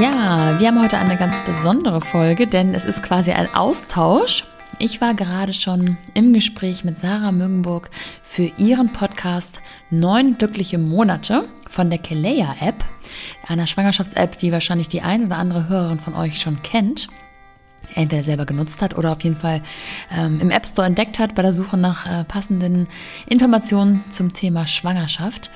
Ja, wir haben heute eine ganz besondere Folge, denn es ist quasi ein Austausch. Ich war gerade schon im Gespräch mit Sarah Mögenburg für ihren Podcast Neun glückliche Monate von der Kelea App, einer Schwangerschafts-App, die wahrscheinlich die ein oder andere Hörerin von euch schon kennt entweder selber genutzt hat oder auf jeden Fall ähm, im App Store entdeckt hat bei der Suche nach äh, passenden Informationen zum Thema Schwangerschaft.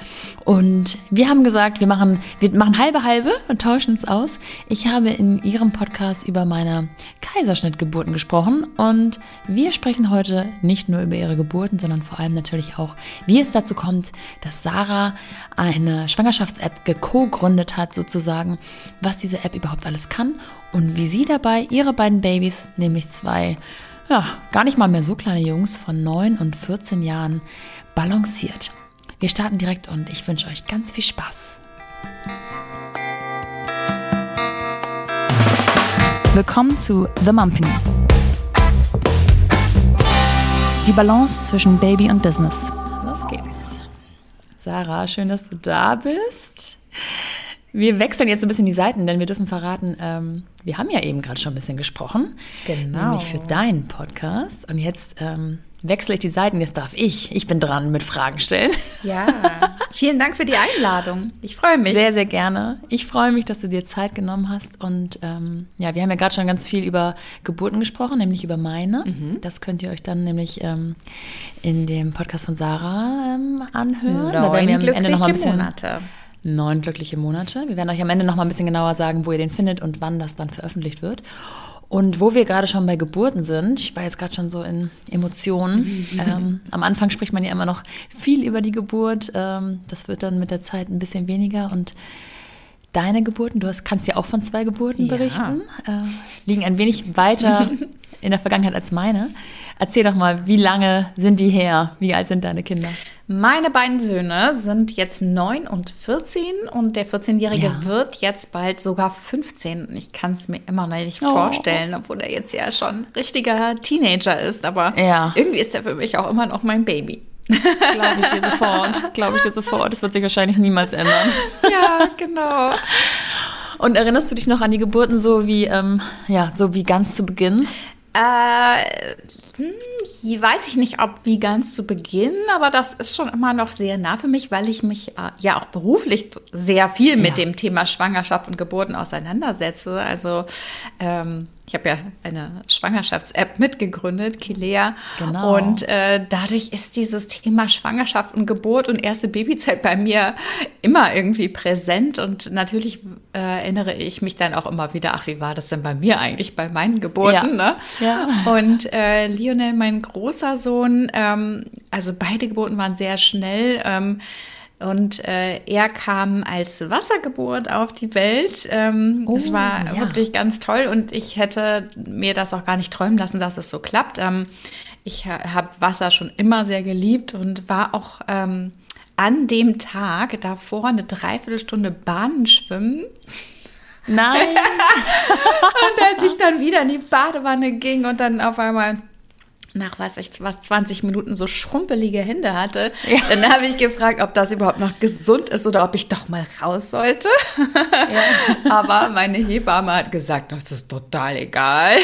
Und wir haben gesagt, wir machen, wir machen halbe halbe und tauschen uns aus. Ich habe in Ihrem Podcast über meine Kaiserschnittgeburten gesprochen und wir sprechen heute nicht nur über ihre Geburten, sondern vor allem natürlich auch, wie es dazu kommt, dass Sarah eine Schwangerschafts-App geco-gründet hat sozusagen, was diese App überhaupt alles kann und wie sie dabei ihre beiden Babys, nämlich zwei, ja, gar nicht mal mehr so kleine Jungs von 9 und 14 Jahren, balanciert. Wir starten direkt und ich wünsche euch ganz viel Spaß. Willkommen zu The Mumpany. Die Balance zwischen Baby und Business. Los geht's. Sarah, schön, dass du da bist. Wir wechseln jetzt ein bisschen die Seiten, denn wir dürfen verraten, ähm, wir haben ja eben gerade schon ein bisschen gesprochen. Genau. Nämlich für deinen Podcast. Und jetzt ähm, wechsle ich die Seiten. Jetzt darf ich. Ich bin dran mit Fragen stellen. Ja. Vielen Dank für die Einladung. Ich freue mich. Sehr, sehr gerne. Ich freue mich, dass du dir Zeit genommen hast. Und ähm, ja, wir haben ja gerade schon ganz viel über Geburten gesprochen, nämlich über meine. Mhm. Das könnt ihr euch dann nämlich ähm, in dem Podcast von Sarah ähm, anhören. Neun da werden wir am Ende noch mal ein bisschen Monate neun glückliche Monate. Wir werden euch am Ende noch mal ein bisschen genauer sagen, wo ihr den findet und wann das dann veröffentlicht wird. Und wo wir gerade schon bei Geburten sind, ich war jetzt gerade schon so in Emotionen. ähm, am Anfang spricht man ja immer noch viel über die Geburt. Ähm, das wird dann mit der Zeit ein bisschen weniger. Und deine Geburten, du hast, kannst ja auch von zwei Geburten ja. berichten, äh, liegen ein wenig weiter in der Vergangenheit als meine. Erzähl doch mal, wie lange sind die her? Wie alt sind deine Kinder? Meine beiden Söhne sind jetzt 9 und 14 und der 14-Jährige ja. wird jetzt bald sogar 15. Ich kann es mir immer noch nicht oh. vorstellen, obwohl er jetzt ja schon richtiger Teenager ist. Aber ja. irgendwie ist er für mich auch immer noch mein Baby. Glaube ich dir sofort. Glaube ich dir sofort. Das wird sich wahrscheinlich niemals ändern. Ja, genau. Und erinnerst du dich noch an die Geburten so wie, ähm, ja, so wie ganz zu Beginn? Äh, hm, weiß ich nicht, ob wie ganz zu Beginn, aber das ist schon immer noch sehr nah für mich, weil ich mich äh, ja auch beruflich sehr viel mit ja. dem Thema Schwangerschaft und Geburten auseinandersetze. Also ähm, ich habe ja eine Schwangerschafts-App mitgegründet, Kilea. Genau. Und äh, dadurch ist dieses Thema Schwangerschaft und Geburt und erste Babyzeit bei mir immer irgendwie präsent. Und natürlich äh, erinnere ich mich dann auch immer wieder, ach, wie war das denn bei mir eigentlich bei meinen Geburten? Ja. Ne? ja. Und äh, Lionel, mein großer Sohn, ähm, also beide Geburten waren sehr schnell. Ähm, und äh, er kam als Wassergeburt auf die Welt. Ähm, oh, das war ja. wirklich ganz toll und ich hätte mir das auch gar nicht träumen lassen, dass es so klappt. Ähm, ich habe Wasser schon immer sehr geliebt und war auch ähm, an dem Tag davor eine Dreiviertelstunde Bahnen schwimmen. Nein. und als ich dann wieder in die Badewanne ging und dann auf einmal nach was ich was 20 Minuten so schrumpelige Hände hatte, ja. dann habe ich gefragt, ob das überhaupt noch gesund ist oder ob ich doch mal raus sollte. Ja. Aber meine Hebamme hat gesagt, das ist total egal.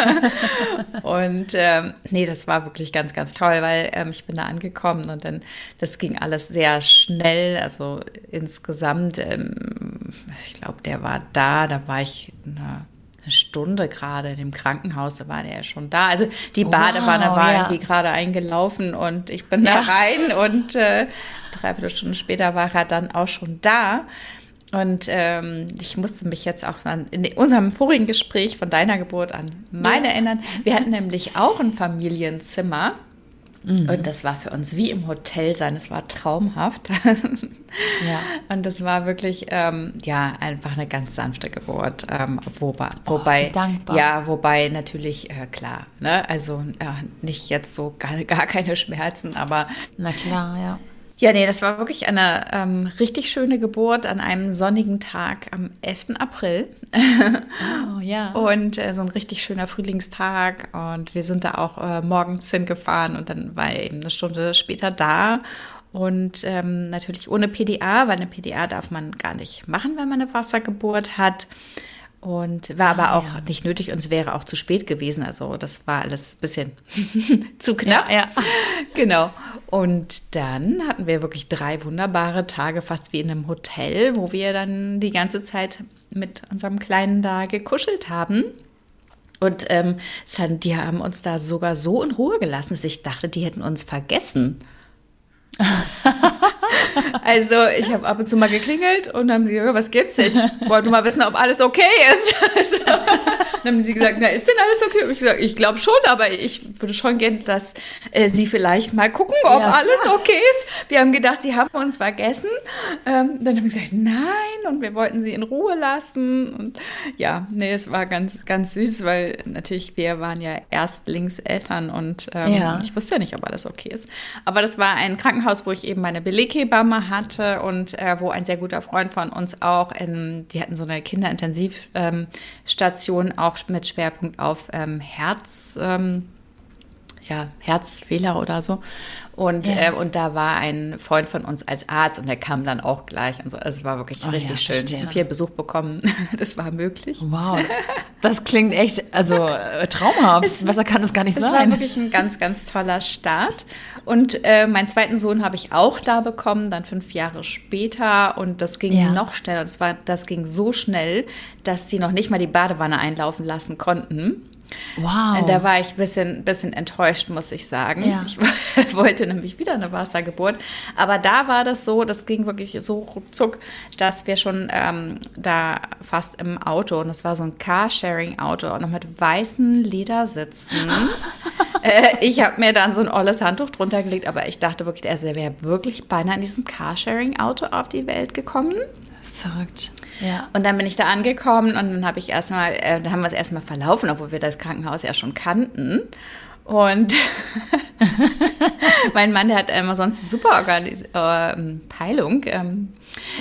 und ähm, nee, das war wirklich ganz, ganz toll, weil ähm, ich bin da angekommen und dann das ging alles sehr schnell. Also insgesamt, ähm, ich glaube, der war da, da war ich na, eine Stunde gerade dem Krankenhaus, da war der ja schon da. Also die Badewanne wow, war ja. irgendwie gerade eingelaufen und ich bin ja. da rein und äh, dreiviertel Stunden später war er dann auch schon da. Und ähm, ich musste mich jetzt auch an, in unserem vorigen Gespräch von deiner Geburt an meine ja. erinnern. Wir hatten nämlich auch ein Familienzimmer. Mhm. Und das war für uns wie im Hotel sein. Es war traumhaft. ja. Und das war wirklich, ähm, ja, einfach eine ganz sanfte Geburt. Ähm, wobei, wobei, oh, ja, wobei natürlich, äh, klar, ne, also äh, nicht jetzt so gar, gar keine Schmerzen, aber. Na klar, ja. Ja, nee, das war wirklich eine ähm, richtig schöne Geburt an einem sonnigen Tag am 11. April. Oh, ja. und äh, so ein richtig schöner Frühlingstag. Und wir sind da auch äh, morgens hingefahren und dann war er eben eine Stunde später da. Und ähm, natürlich ohne PDA, weil eine PDA darf man gar nicht machen, wenn man eine Wassergeburt hat. Und war aber ah, auch ja. nicht nötig und es wäre auch zu spät gewesen. Also das war alles ein bisschen zu knapp. Ja, ja. Genau. Und dann hatten wir wirklich drei wunderbare Tage, fast wie in einem Hotel, wo wir dann die ganze Zeit mit unserem Kleinen da gekuschelt haben. Und ähm, die haben uns da sogar so in Ruhe gelassen, dass ich dachte, die hätten uns vergessen. also ich habe ab und zu mal geklingelt und dann haben sie gesagt, was gibt's? Ich wollte nur mal wissen, ob alles okay ist. Also, dann haben sie gesagt, na, ist denn alles okay? Und ich gesagt, ich glaube schon, aber ich würde schon gerne, dass äh, sie vielleicht mal gucken, ob ja, alles okay ist. Wir haben gedacht, sie haben uns vergessen. Ähm, dann haben sie gesagt, nein, und wir wollten sie in Ruhe lassen. Und ja, nee, es war ganz, ganz süß, weil natürlich wir waren ja Erstlingseltern und ähm, ja. ich wusste ja nicht, ob alles okay ist. Aber das war ein Krankenhaus, wo ich eben meine Beleghebamme hatte und äh, wo ein sehr guter Freund von uns auch, in, die hatten so eine Kinderintensivstation ähm, auch mit Schwerpunkt auf ähm, Herz. Ähm, ja, Herzfehler oder so. Und, ja. äh, und da war ein Freund von uns als Arzt und der kam dann auch gleich. Und so. Also es war wirklich oh, richtig ja, schön. Verstehe. Viel Besuch bekommen. Das war möglich. Wow. Das klingt echt, also äh, traumhaft. Es, Besser kann es gar nicht es sein. Es war wirklich ein ganz, ganz toller Start. Und äh, meinen zweiten Sohn habe ich auch da bekommen, dann fünf Jahre später. Und das ging ja. noch schneller. Das, war, das ging so schnell, dass sie noch nicht mal die Badewanne einlaufen lassen konnten. Wow. Da war ich ein bisschen, bisschen enttäuscht, muss ich sagen. Ja. Ich wollte nämlich wieder eine Wassergeburt. Aber da war das so, das ging wirklich so ruckzuck, dass wir schon ähm, da fast im Auto, und das war so ein Carsharing-Auto, noch mit weißen Ledersitzen. äh, ich habe mir dann so ein olles Handtuch drunter gelegt, aber ich dachte wirklich, er wäre wirklich beinahe in diesem Carsharing-Auto auf die Welt gekommen. Verrückt. Ja. Und dann bin ich da angekommen und dann habe ich erstmal, äh, da haben wir es erstmal verlaufen, obwohl wir das Krankenhaus ja schon kannten. Und mein Mann, der hat immer sonst eine super Organis äh, Peilung. Ähm,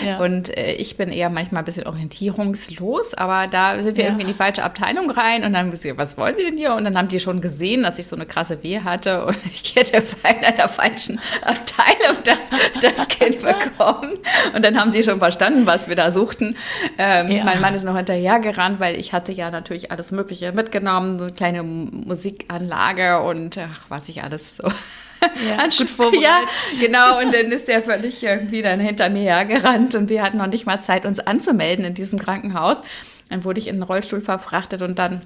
ja. Und äh, ich bin eher manchmal ein bisschen orientierungslos, aber da sind wir ja. irgendwie in die falsche Abteilung rein und dann haben wir gesagt, was wollen Sie denn hier? Und dann haben die schon gesehen, dass ich so eine krasse Weh hatte und ich hätte in einer falschen Abteilung das, das Kind bekommen. Und dann haben sie schon verstanden, was wir da suchten. Ähm, ja. Mein Mann ist noch hinterher gerannt, weil ich hatte ja natürlich alles Mögliche mitgenommen, so eine kleine Musikanlage und ach, was ich alles so ja, gut vorbereitet. Ja, genau. Und dann ist der völlig irgendwie dann hinter mir hergerannt und wir hatten noch nicht mal Zeit, uns anzumelden in diesem Krankenhaus. Dann wurde ich in den Rollstuhl verfrachtet und dann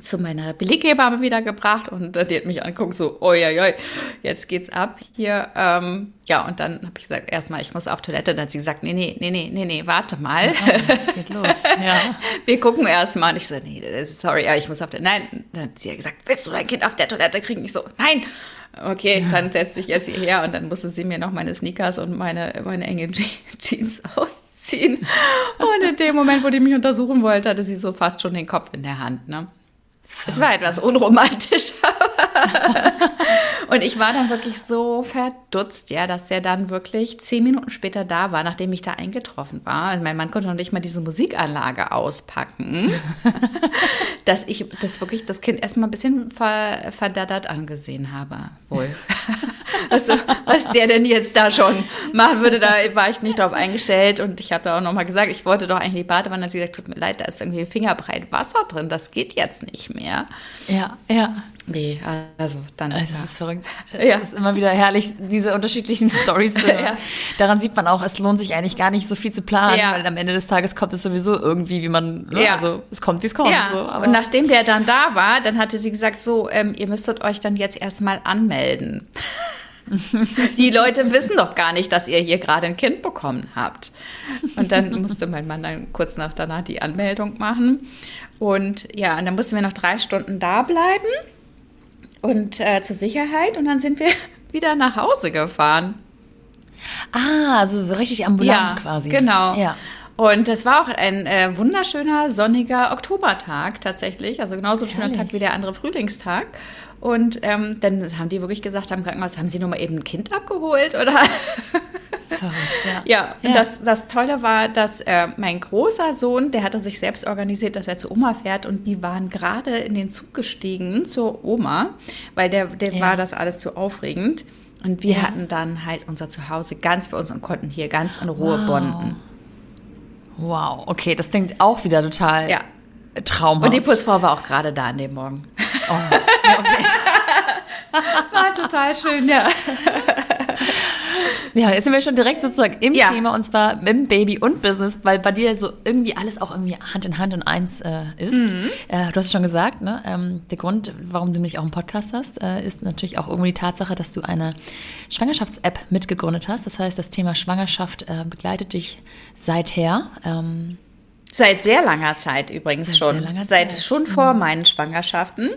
zu meiner Beleghebamme wiedergebracht und die hat mich angeguckt, so, oi, oi, oi, jetzt geht's ab hier. Ähm, ja, und dann habe ich gesagt, erstmal, ich muss auf Toilette. Dann hat sie gesagt, nee, nee, nee, nee, nee, nee, warte mal. Oh, es geht los, ja. Wir gucken erstmal. Und ich so, nee, sorry, ja, ich muss auf der, nein. Dann hat sie gesagt, willst du dein Kind auf der Toilette kriegen? Ich so, nein okay, dann setze ich jetzt hierher und dann musste sie mir noch meine Sneakers und meine, meine engen Jeans ausziehen. Und in dem Moment, wo die mich untersuchen wollte, hatte sie so fast schon den Kopf in der Hand. Ne? Es war etwas unromantisch. und ich war dann wirklich so verdutzt, ja, dass der dann wirklich zehn Minuten später da war, nachdem ich da eingetroffen war. Und mein Mann konnte noch nicht mal diese Musikanlage auspacken, dass ich das wirklich das Kind erstmal ein bisschen ver verdattert angesehen habe. Wohl. also, was der denn jetzt da schon machen würde, da war ich nicht drauf eingestellt. Und ich habe da auch nochmal gesagt, ich wollte doch eigentlich die Badewanne. Hat sie gesagt, tut mir leid, da ist irgendwie fingerbreit Wasser drin. Das geht jetzt nicht mehr. Ja, ja. Nee, also dann. Das ja. ist verrückt. Ja. Es ist immer wieder herrlich, diese unterschiedlichen Stories. Äh, ja. Daran sieht man auch, es lohnt sich eigentlich gar nicht so viel zu planen, ja. weil am Ende des Tages kommt es sowieso irgendwie, wie man, ne? ja. also es kommt, wie es kommt. Ja. So, und nachdem der dann da war, dann hatte sie gesagt, so, ähm, ihr müsstet euch dann jetzt erstmal anmelden. Die Leute wissen doch gar nicht, dass ihr hier gerade ein Kind bekommen habt. Und dann musste mein Mann dann kurz nach danach die Anmeldung machen. Und ja, und dann mussten wir noch drei Stunden da bleiben und äh, zur Sicherheit. Und dann sind wir wieder nach Hause gefahren. Ah, also richtig ambulant ja, quasi. Genau. Ja. Und es war auch ein äh, wunderschöner, sonniger Oktobertag tatsächlich. Also genauso schöner Tag wie der andere Frühlingstag. Und ähm, dann haben die wirklich gesagt am Krankenhaus, haben sie nur mal eben ein Kind abgeholt oder? Verrückt, ja. ja, ja. Das, das Tolle war, dass äh, mein großer Sohn, der hatte sich selbst organisiert, dass er zu Oma fährt und die waren gerade in den Zug gestiegen zur Oma, weil der, der ja. war das alles zu aufregend. Und wir ja. hatten dann halt unser Zuhause ganz für uns und konnten hier ganz in Ruhe wow. bonden. Wow, okay, das klingt auch wieder total ja. Traumhaft. Und die Putzfrau war auch gerade da an dem Morgen. Oh, okay. war total schön, ja. Ja, jetzt sind wir schon direkt sozusagen im ja. Thema und zwar im Baby und Business, weil bei dir so irgendwie alles auch irgendwie Hand in Hand in eins äh, ist. Mhm. Äh, du hast es schon gesagt, ne? Ähm, der Grund, warum du mich auch im Podcast hast, äh, ist natürlich auch irgendwie die Tatsache, dass du eine Schwangerschafts-App mitgegründet hast. Das heißt, das Thema Schwangerschaft äh, begleitet dich seither. Ähm, Seit sehr langer Zeit übrigens Seit schon. Seit Zeit. schon vor mhm. meinen Schwangerschaften.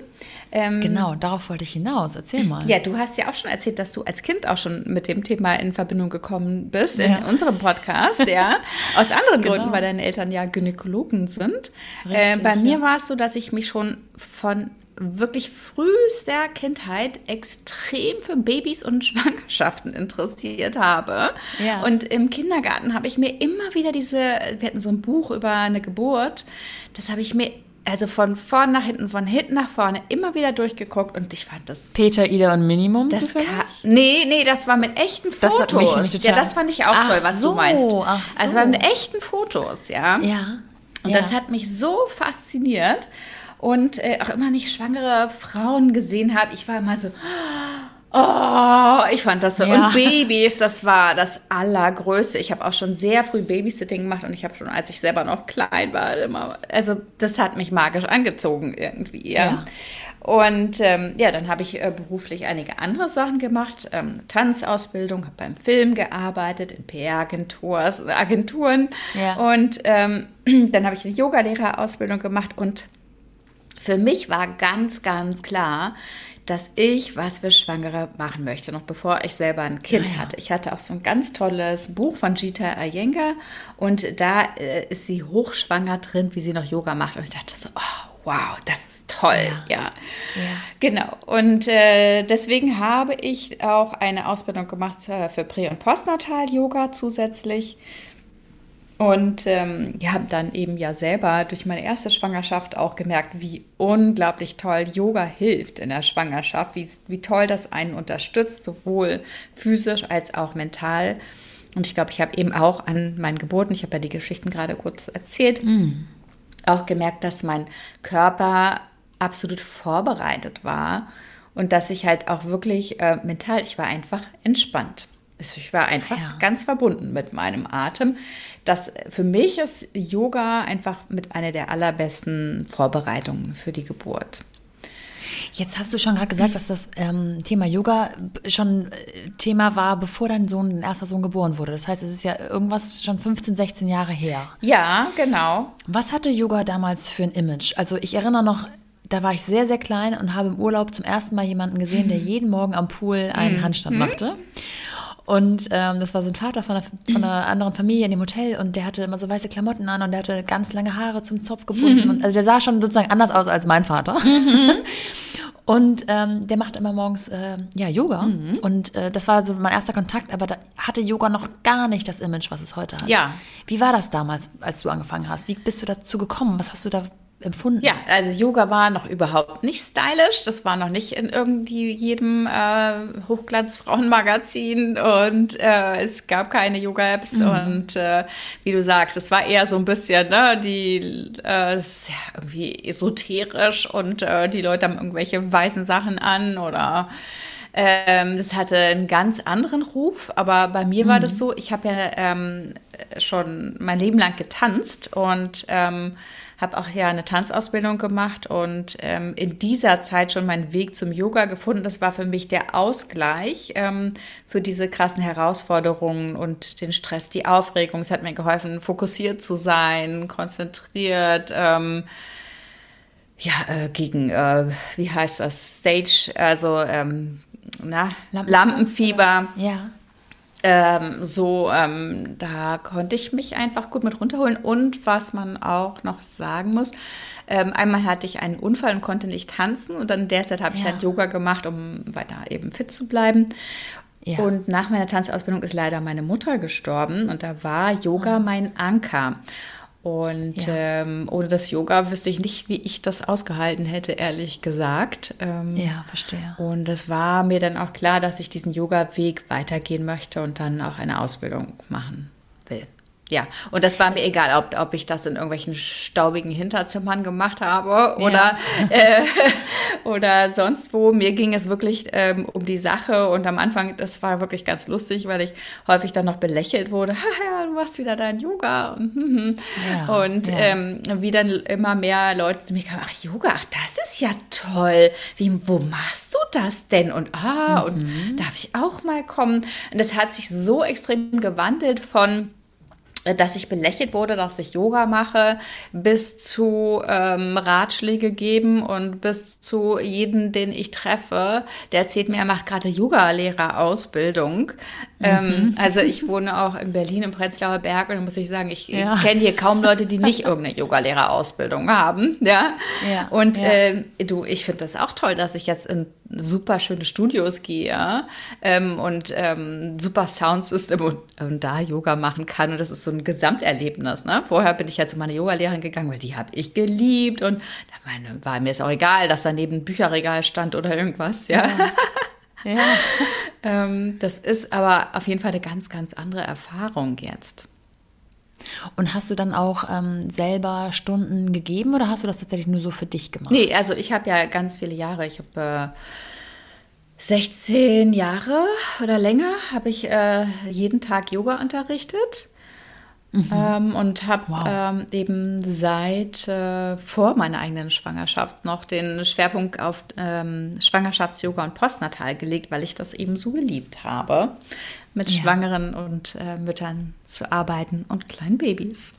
Ähm, genau, darauf wollte ich hinaus. Erzähl mal. Ja, du hast ja auch schon erzählt, dass du als Kind auch schon mit dem Thema in Verbindung gekommen bist ja. in unserem Podcast, ja. Aus anderen genau. Gründen, weil deine Eltern ja Gynäkologen sind. Richtig, äh, bei mir ja. war es so, dass ich mich schon von wirklich frühester Kindheit extrem für Babys und Schwangerschaften interessiert habe. Ja. Und im Kindergarten habe ich mir immer wieder diese, wir hatten so ein Buch über eine Geburt, das habe ich mir also von vorn nach hinten, von hinten nach vorne immer wieder durchgeguckt und ich fand das. Peter, Ida und Minimum? Das kann, nee, nee, das war mit echten Fotos. Das mich ja, das fand ich auch ach toll, was so, du meinst. Ach so. Also war mit echten Fotos, ja. Ja. Und ja. das hat mich so fasziniert und äh, auch immer nicht schwangere Frauen gesehen habe. Ich war immer so, oh, ich fand das so. Ja. Und Babys, das war das Allergrößte. Ich habe auch schon sehr früh Babysitting gemacht und ich habe schon, als ich selber noch klein war, immer, also das hat mich magisch angezogen irgendwie. Ja. Und ähm, ja, dann habe ich äh, beruflich einige andere Sachen gemacht. Ähm, Tanzausbildung, habe beim Film gearbeitet, in PR-Agenturen. Ja. Und ähm, dann habe ich eine Yogalehrerausbildung gemacht und für mich war ganz, ganz klar, dass ich was für Schwangere machen möchte, noch bevor ich selber ein Kind ah, ja. hatte. Ich hatte auch so ein ganz tolles Buch von Gita Iyengar und da äh, ist sie hochschwanger drin, wie sie noch Yoga macht. Und ich dachte so, oh, wow, das ist toll. Ja, ja. ja. genau. Und äh, deswegen habe ich auch eine Ausbildung gemacht äh, für Prä- und Postnatal-Yoga zusätzlich. Und ähm, ja, habe dann eben ja selber durch meine erste Schwangerschaft auch gemerkt, wie unglaublich toll Yoga hilft in der Schwangerschaft, wie, wie toll das einen unterstützt, sowohl physisch als auch mental. Und ich glaube, ich habe eben auch an meinen Geburten, ich habe ja die Geschichten gerade kurz erzählt, mm. auch gemerkt, dass mein Körper absolut vorbereitet war und dass ich halt auch wirklich äh, mental, ich war einfach entspannt. Ich war einfach ja. ganz verbunden mit meinem Atem. Das für mich ist Yoga einfach mit einer der allerbesten Vorbereitungen für die Geburt. Jetzt hast du schon gerade gesagt, dass das ähm, Thema Yoga schon äh, Thema war, bevor dein Sohn, dein erster Sohn geboren wurde. Das heißt, es ist ja irgendwas schon 15, 16 Jahre her. Ja, genau. Was hatte Yoga damals für ein Image? Also ich erinnere noch, da war ich sehr, sehr klein und habe im Urlaub zum ersten Mal jemanden gesehen, der jeden Morgen am Pool einen mhm. Handstand machte. Und ähm, das war so ein Vater von einer, von einer, anderen Familie in dem Hotel und der hatte immer so weiße Klamotten an und der hatte ganz lange Haare zum Zopf gebunden. Mhm. Und, also der sah schon sozusagen anders aus als mein Vater. Mhm. Und ähm, der macht immer morgens äh, ja, Yoga. Mhm. Und äh, das war so mein erster Kontakt, aber da hatte Yoga noch gar nicht das Image, was es heute hat. Ja. Wie war das damals, als du angefangen hast? Wie bist du dazu gekommen? Was hast du da empfunden? Ja, also Yoga war noch überhaupt nicht stylisch. Das war noch nicht in irgendwie jedem äh, Hochglanz-Frauenmagazin und äh, es gab keine Yoga-Apps mhm. und äh, wie du sagst, es war eher so ein bisschen, ne, die äh, irgendwie esoterisch und äh, die Leute haben irgendwelche weißen Sachen an oder ähm, das hatte einen ganz anderen Ruf, aber bei mir mhm. war das so, ich habe ja ähm, schon mein Leben lang getanzt und ähm, habe auch ja eine Tanzausbildung gemacht und ähm, in dieser Zeit schon meinen Weg zum Yoga gefunden. Das war für mich der Ausgleich ähm, für diese krassen Herausforderungen und den Stress, die Aufregung. Es hat mir geholfen, fokussiert zu sein, konzentriert. Ähm, ja, äh, gegen, äh, wie heißt das, Stage, also ähm, na, Lampenfieber. Lampenfieber. Ja ähm, so, ähm, da konnte ich mich einfach gut mit runterholen. Und was man auch noch sagen muss, ähm, einmal hatte ich einen Unfall und konnte nicht tanzen. Und dann derzeit habe ich ja. halt Yoga gemacht, um weiter eben fit zu bleiben. Ja. Und nach meiner Tanzausbildung ist leider meine Mutter gestorben und da war Yoga oh. mein Anker. Und ja. ähm, ohne das Yoga wüsste ich nicht, wie ich das ausgehalten hätte, ehrlich gesagt. Ähm, ja, verstehe. Und es war mir dann auch klar, dass ich diesen Yoga-Weg weitergehen möchte und dann auch eine Ausbildung machen. Ja, und das war mir egal, ob, ob ich das in irgendwelchen staubigen Hinterzimmern gemacht habe oder, ja. äh, oder sonst wo. Mir ging es wirklich ähm, um die Sache und am Anfang, das war wirklich ganz lustig, weil ich häufig dann noch belächelt wurde. ja, du machst wieder dein Yoga und, hm, hm. ja, und ja. Ähm, wie dann immer mehr Leute zu mir kamen, ach Yoga, ach das ist ja toll. Wie, wo machst du das denn? Und ah, mhm. und darf ich auch mal kommen? Und das hat sich so extrem gewandelt von dass ich belächelt wurde, dass ich Yoga mache, bis zu ähm, Ratschläge geben und bis zu jeden, den ich treffe, der erzählt mir, er macht gerade Yoga-Lehrerausbildung. Ähm, mhm. Also ich wohne auch in Berlin im Prenzlauer Berg und da muss ich sagen, ich ja. kenne hier kaum Leute, die nicht irgendeine Yoga-Lehrerausbildung haben. Ja. ja. Und ja. Äh, du, ich finde das auch toll, dass ich jetzt in super schöne Studios gehe ähm, und ähm, super Soundsystem und, und, da Yoga machen kann. Und das ist so ein Gesamterlebnis. Ne? Vorher bin ich ja zu meiner Yogalehrerin gegangen, weil die habe ich geliebt. Und da meine, war mir es auch egal, dass daneben ein Bücherregal stand oder irgendwas. Ja. ja. ähm, das ist aber auf jeden Fall eine ganz, ganz andere Erfahrung jetzt. Und hast du dann auch ähm, selber Stunden gegeben oder hast du das tatsächlich nur so für dich gemacht? Nee, also ich habe ja ganz viele Jahre, ich habe äh, 16 Jahre oder länger, habe ich äh, jeden Tag Yoga unterrichtet. Mhm. Ähm, und habe wow. ähm, eben seit äh, vor meiner eigenen Schwangerschaft noch den Schwerpunkt auf ähm, Schwangerschafts-Yoga und Postnatal gelegt, weil ich das eben so geliebt habe mit ja. Schwangeren und äh, Müttern zu arbeiten und kleinen Babys.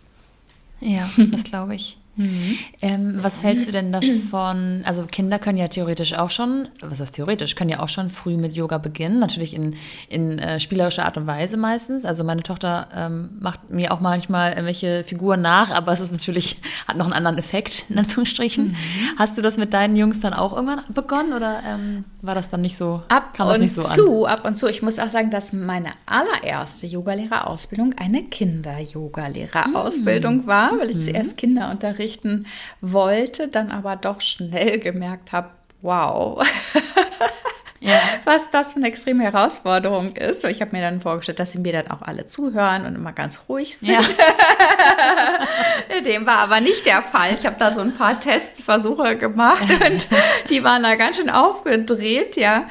Ja, das glaube ich. Mhm. Ähm, was hältst du denn davon? Also Kinder können ja theoretisch auch schon, was heißt theoretisch, können ja auch schon früh mit Yoga beginnen, natürlich in, in äh, spielerischer Art und Weise meistens. Also meine Tochter ähm, macht mir auch manchmal irgendwelche Figuren nach, aber es ist natürlich, hat noch einen anderen Effekt, in Anführungsstrichen. Mhm. Hast du das mit deinen Jungs dann auch irgendwann begonnen oder ähm, war das dann nicht so? Ab kam und nicht so zu, an? ab und zu. Ich muss auch sagen, dass meine allererste Yogalehrerausbildung eine Kinder-Yogalehrerausbildung mhm. war, weil ich mhm. zuerst Kinder unterrichtet unterrichten wollte, dann aber doch schnell gemerkt habe, wow. Ja. was das für eine extreme Herausforderung ist. Ich habe mir dann vorgestellt, dass sie mir dann auch alle zuhören und immer ganz ruhig sind. Ja. Dem war aber nicht der Fall. Ich habe da so ein paar Testversuche gemacht und die waren da ganz schön aufgedreht, ja.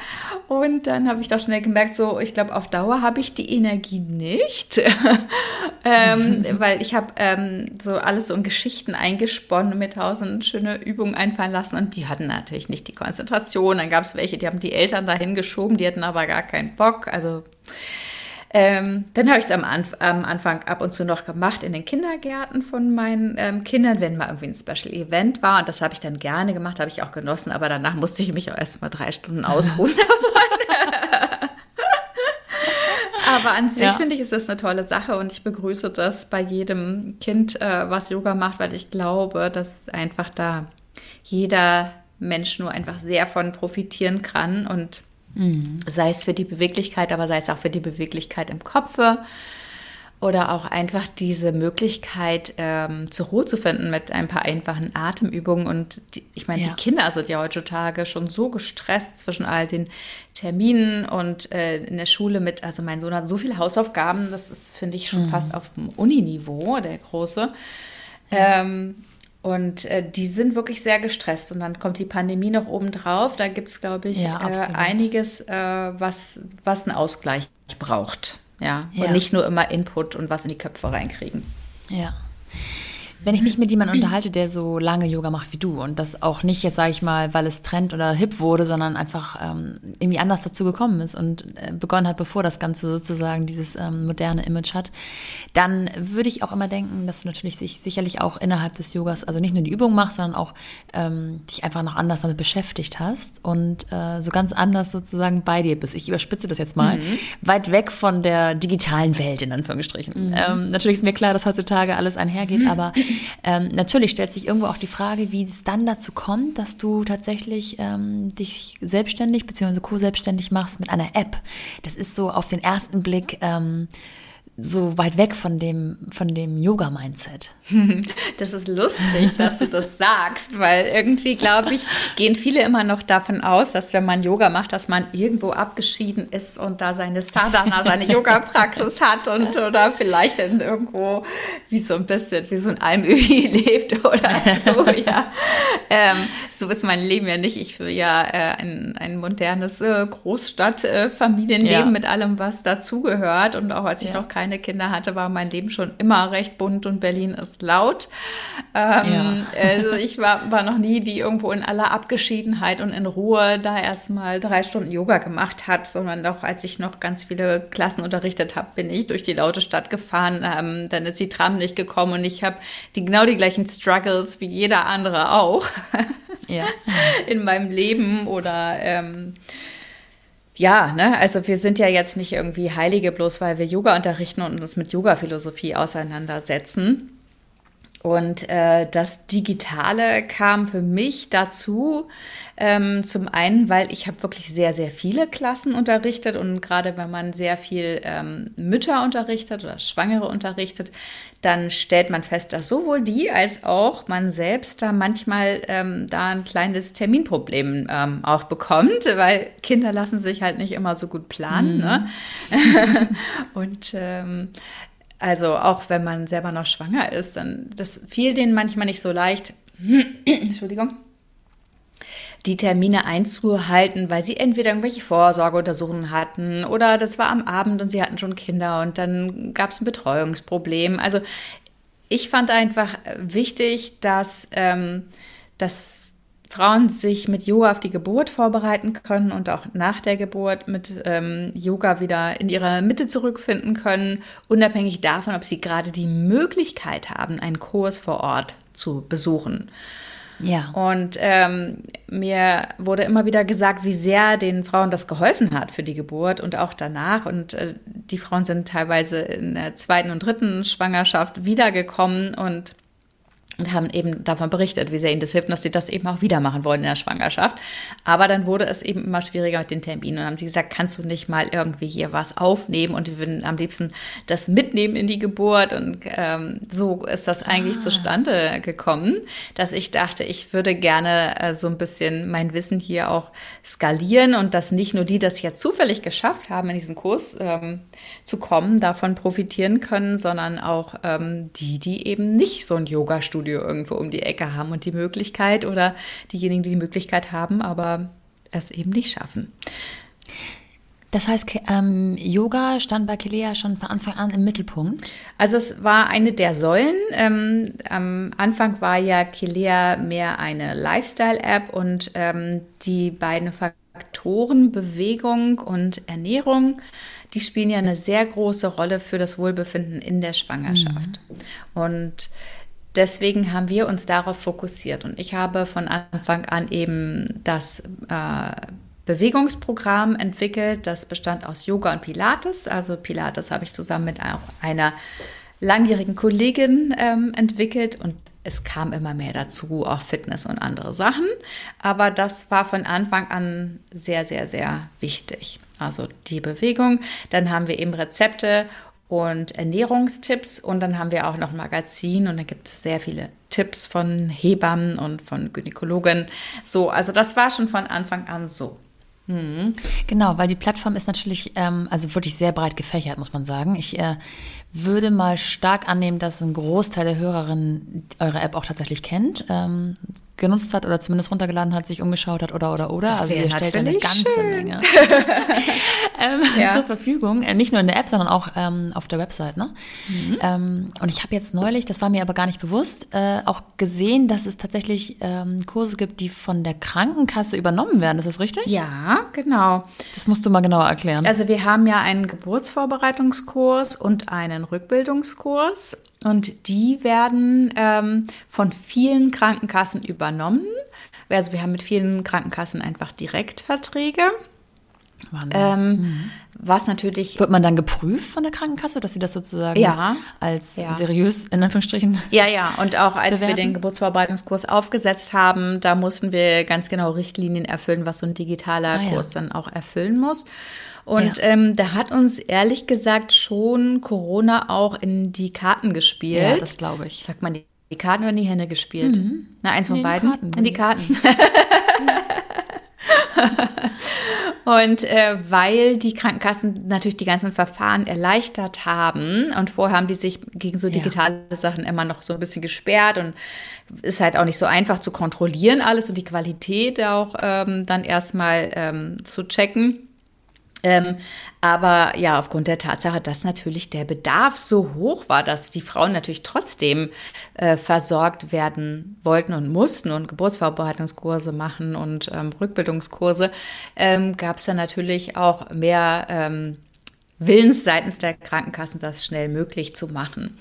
Und dann habe ich doch schnell gemerkt, so, ich glaube, auf Dauer habe ich die Energie nicht, ähm, weil ich habe ähm, so alles so in Geschichten eingesponnen mir tausend schöne Übungen einfallen lassen und die hatten natürlich nicht die Konzentration. Dann gab es welche, die haben die Eltern dahin geschoben, die hatten aber gar keinen Bock. Also ähm, dann habe ich es am, Anf am, Anfang ab und zu noch gemacht in den Kindergärten von meinen ähm, Kindern, wenn mal irgendwie ein Special Event war. Und das habe ich dann gerne gemacht, habe ich auch genossen. Aber danach musste ich mich auch erst mal drei Stunden ausruhen. Aber an sich ja. finde ich, ist das eine tolle Sache und ich begrüße das bei jedem Kind, äh, was Yoga macht, weil ich glaube, dass einfach da jeder Mensch nur einfach sehr von profitieren kann und Mhm. Sei es für die Beweglichkeit, aber sei es auch für die Beweglichkeit im Kopfe oder auch einfach diese Möglichkeit, ähm, zur Ruhe zu finden mit ein paar einfachen Atemübungen. Und die, ich meine, ja. die Kinder sind ja heutzutage schon so gestresst zwischen all den Terminen und äh, in der Schule mit, also mein Sohn hat so viele Hausaufgaben, das ist, finde ich, schon mhm. fast auf dem Uniniveau, der Große. Ja. Ähm, und äh, die sind wirklich sehr gestresst. Und dann kommt die Pandemie noch oben drauf. Da gibt es, glaube ich, ja, äh, einiges, äh, was, was einen Ausgleich braucht. Ja? ja. Und nicht nur immer Input und was in die Köpfe reinkriegen. Ja. Wenn ich mich mit jemandem unterhalte, der so lange Yoga macht wie du und das auch nicht jetzt, sage ich mal, weil es Trend oder hip wurde, sondern einfach ähm, irgendwie anders dazu gekommen ist und äh, begonnen hat, bevor das Ganze sozusagen dieses ähm, moderne Image hat, dann würde ich auch immer denken, dass du natürlich sich sicherlich auch innerhalb des Yogas, also nicht nur die Übung machst, sondern auch ähm, dich einfach noch anders damit beschäftigt hast und äh, so ganz anders sozusagen bei dir bist. Ich überspitze das jetzt mal, mhm. weit weg von der digitalen Welt in Anführungsstrichen. Mhm. Ähm, natürlich ist mir klar, dass heutzutage alles einhergeht, mhm. aber ähm, natürlich stellt sich irgendwo auch die Frage, wie es dann dazu kommt, dass du tatsächlich ähm, dich selbstständig bzw. co-selbstständig machst mit einer App. Das ist so auf den ersten Blick ähm, so weit weg von dem, von dem Yoga-Mindset. Das ist lustig, dass du das sagst, weil irgendwie, glaube ich, gehen viele immer noch davon aus, dass wenn man Yoga macht, dass man irgendwo abgeschieden ist und da seine Sadhana, seine Yoga-Praxis hat und oder vielleicht in irgendwo wie so ein bisschen wie so ein Almöhi lebt oder so, ja. Ähm, so ist mein Leben ja nicht. Ich will ja äh, ein, ein modernes äh, Großstadtfamilienleben äh, ja. mit allem, was dazugehört und auch als ich ja. noch keine Kinder hatte, war mein Leben schon immer recht bunt und Berlin ist laut. Ähm, ja. Also ich war, war noch nie die irgendwo in aller Abgeschiedenheit und in Ruhe da erstmal drei Stunden Yoga gemacht hat, sondern auch als ich noch ganz viele Klassen unterrichtet habe, bin ich durch die laute Stadt gefahren. Ähm, dann ist die Tram nicht gekommen und ich habe die, genau die gleichen Struggles wie jeder andere auch ja. in meinem Leben oder ähm, ja, ne, also wir sind ja jetzt nicht irgendwie Heilige, bloß weil wir Yoga unterrichten und uns mit Yoga-Philosophie auseinandersetzen. Und äh, das Digitale kam für mich dazu, ähm, zum einen, weil ich habe wirklich sehr, sehr viele Klassen unterrichtet und gerade wenn man sehr viel ähm, Mütter unterrichtet oder Schwangere unterrichtet, dann stellt man fest, dass sowohl die als auch man selbst da manchmal ähm, da ein kleines Terminproblem ähm, auch bekommt, weil Kinder lassen sich halt nicht immer so gut planen. Ne? Mhm. Ne? und ähm, also auch wenn man selber noch schwanger ist, dann das fiel denen manchmal nicht so leicht. Entschuldigung die Termine einzuhalten, weil sie entweder irgendwelche Vorsorgeuntersuchungen hatten oder das war am Abend und sie hatten schon Kinder und dann gab es ein Betreuungsproblem. Also ich fand einfach wichtig, dass, ähm, dass Frauen sich mit Yoga auf die Geburt vorbereiten können und auch nach der Geburt mit ähm, Yoga wieder in ihre Mitte zurückfinden können, unabhängig davon, ob sie gerade die Möglichkeit haben, einen Kurs vor Ort zu besuchen. Ja. Und ähm, mir wurde immer wieder gesagt, wie sehr den Frauen das geholfen hat für die Geburt und auch danach. Und äh, die Frauen sind teilweise in der zweiten und dritten Schwangerschaft wiedergekommen und und haben eben davon berichtet, wie sehr ihnen das hilft und dass sie das eben auch wieder machen wollen in der Schwangerschaft. Aber dann wurde es eben immer schwieriger mit den Terminen und haben sie gesagt, kannst du nicht mal irgendwie hier was aufnehmen und wir würden am liebsten das mitnehmen in die Geburt und ähm, so ist das eigentlich ah. zustande gekommen, dass ich dachte, ich würde gerne äh, so ein bisschen mein Wissen hier auch skalieren und dass nicht nur die das jetzt zufällig geschafft haben, in diesen Kurs ähm, zu kommen, davon profitieren können, sondern auch ähm, die, die eben nicht so ein Yoga-Studio Fitnessstudio irgendwo um die Ecke haben und die Möglichkeit oder diejenigen, die die Möglichkeit haben, aber es eben nicht schaffen. Das heißt, ähm, Yoga stand bei Kelea schon von Anfang an im Mittelpunkt? Also es war eine der Säulen. Ähm, am Anfang war ja Kelea mehr eine Lifestyle-App und ähm, die beiden Faktoren Bewegung und Ernährung, die spielen ja eine sehr große Rolle für das Wohlbefinden in der Schwangerschaft. Mhm. Und deswegen haben wir uns darauf fokussiert. Und ich habe von Anfang an eben das äh, Bewegungsprogramm entwickelt. Das bestand aus Yoga und Pilates. Also Pilates habe ich zusammen mit einer langjährigen Kollegin ähm, entwickelt und es kam immer mehr dazu, auch Fitness und andere Sachen. Aber das war von Anfang an sehr, sehr, sehr wichtig. Also die Bewegung. Dann haben wir eben Rezepte und Ernährungstipps. Und dann haben wir auch noch ein Magazin und da gibt es sehr viele Tipps von Hebammen und von Gynäkologen. So, also das war schon von Anfang an so. Mhm. Genau, weil die Plattform ist natürlich, ähm, also wirklich sehr breit gefächert, muss man sagen. Ich äh, würde mal stark annehmen, dass ein Großteil der Hörerinnen eure App auch tatsächlich kennt. Ähm, genutzt hat oder zumindest runtergeladen hat, sich umgeschaut hat oder oder oder. Das also ihr stellt eine ganze schön. Menge ähm, ja. zur Verfügung. Äh, nicht nur in der App, sondern auch ähm, auf der Website. Ne? Mhm. Ähm, und ich habe jetzt neulich, das war mir aber gar nicht bewusst, äh, auch gesehen, dass es tatsächlich ähm, Kurse gibt, die von der Krankenkasse übernommen werden. Ist das richtig? Ja, genau. Das musst du mal genauer erklären. Also wir haben ja einen Geburtsvorbereitungskurs und einen Rückbildungskurs. Und die werden ähm, von vielen Krankenkassen übernommen. Also wir haben mit vielen Krankenkassen einfach Direktverträge. Ähm, mhm. Was natürlich. Wird man dann geprüft von der Krankenkasse, dass sie das sozusagen ja, als ja. seriös in Anführungsstrichen. Ja, ja. Und auch als bewerten? wir den Geburtsvorbereitungskurs aufgesetzt haben, da mussten wir ganz genau Richtlinien erfüllen, was so ein digitaler ah, Kurs ja. dann auch erfüllen muss. Und ja. ähm, da hat uns ehrlich gesagt schon Corona auch in die Karten gespielt. Ja, das glaube ich. Sagt man die, Karten oder in die Hände gespielt? Mhm. Na, eins von nee, beiden. Karten. In die Karten. Und äh, weil die Krankenkassen natürlich die ganzen Verfahren erleichtert haben und vorher haben die sich gegen so digitale ja. Sachen immer noch so ein bisschen gesperrt und ist halt auch nicht so einfach zu kontrollieren alles und die Qualität auch ähm, dann erstmal ähm, zu checken. Ähm, aber ja, aufgrund der Tatsache, dass natürlich der Bedarf so hoch war, dass die Frauen natürlich trotzdem äh, versorgt werden wollten und mussten und Geburtsvorbereitungskurse machen und ähm, Rückbildungskurse, ähm, gab es dann natürlich auch mehr ähm, Willens seitens der Krankenkassen, das schnell möglich zu machen.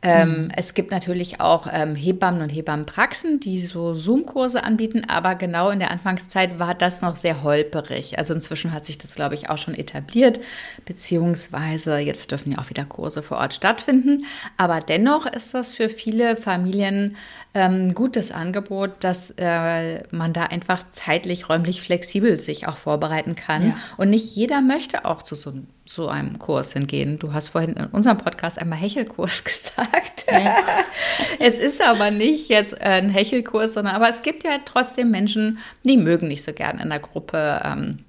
Ähm, mhm. Es gibt natürlich auch ähm, Hebammen und Hebammenpraxen, die so Zoom-Kurse anbieten, aber genau in der Anfangszeit war das noch sehr holperig. Also inzwischen hat sich das, glaube ich, auch schon etabliert, beziehungsweise jetzt dürfen ja auch wieder Kurse vor Ort stattfinden. Aber dennoch ist das für viele Familien ähm, gutes Angebot, dass äh, man da einfach zeitlich, räumlich flexibel sich auch vorbereiten kann. Ja. Und nicht jeder möchte auch zu so, so, einem Kurs hingehen. Du hast vorhin in unserem Podcast einmal Hechelkurs gesagt. Ja. es ist aber nicht jetzt ein Hechelkurs, sondern aber es gibt ja trotzdem Menschen, die mögen nicht so gern in der Gruppe. Ähm,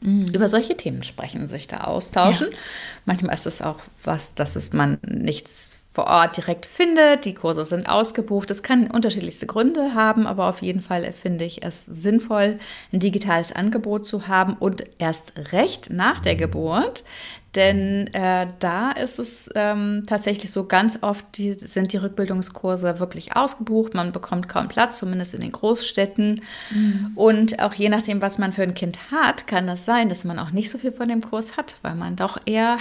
mhm. über solche Themen sprechen, sich da austauschen. Ja. Manchmal ist es auch was, dass es man nichts vor Ort direkt findet. Die Kurse sind ausgebucht. Das kann unterschiedlichste Gründe haben, aber auf jeden Fall finde ich es sinnvoll, ein digitales Angebot zu haben und erst recht nach der Geburt. Denn äh, da ist es ähm, tatsächlich so, ganz oft die, sind die Rückbildungskurse wirklich ausgebucht. Man bekommt kaum Platz, zumindest in den Großstädten. Mhm. Und auch je nachdem, was man für ein Kind hat, kann das sein, dass man auch nicht so viel von dem Kurs hat, weil man doch eher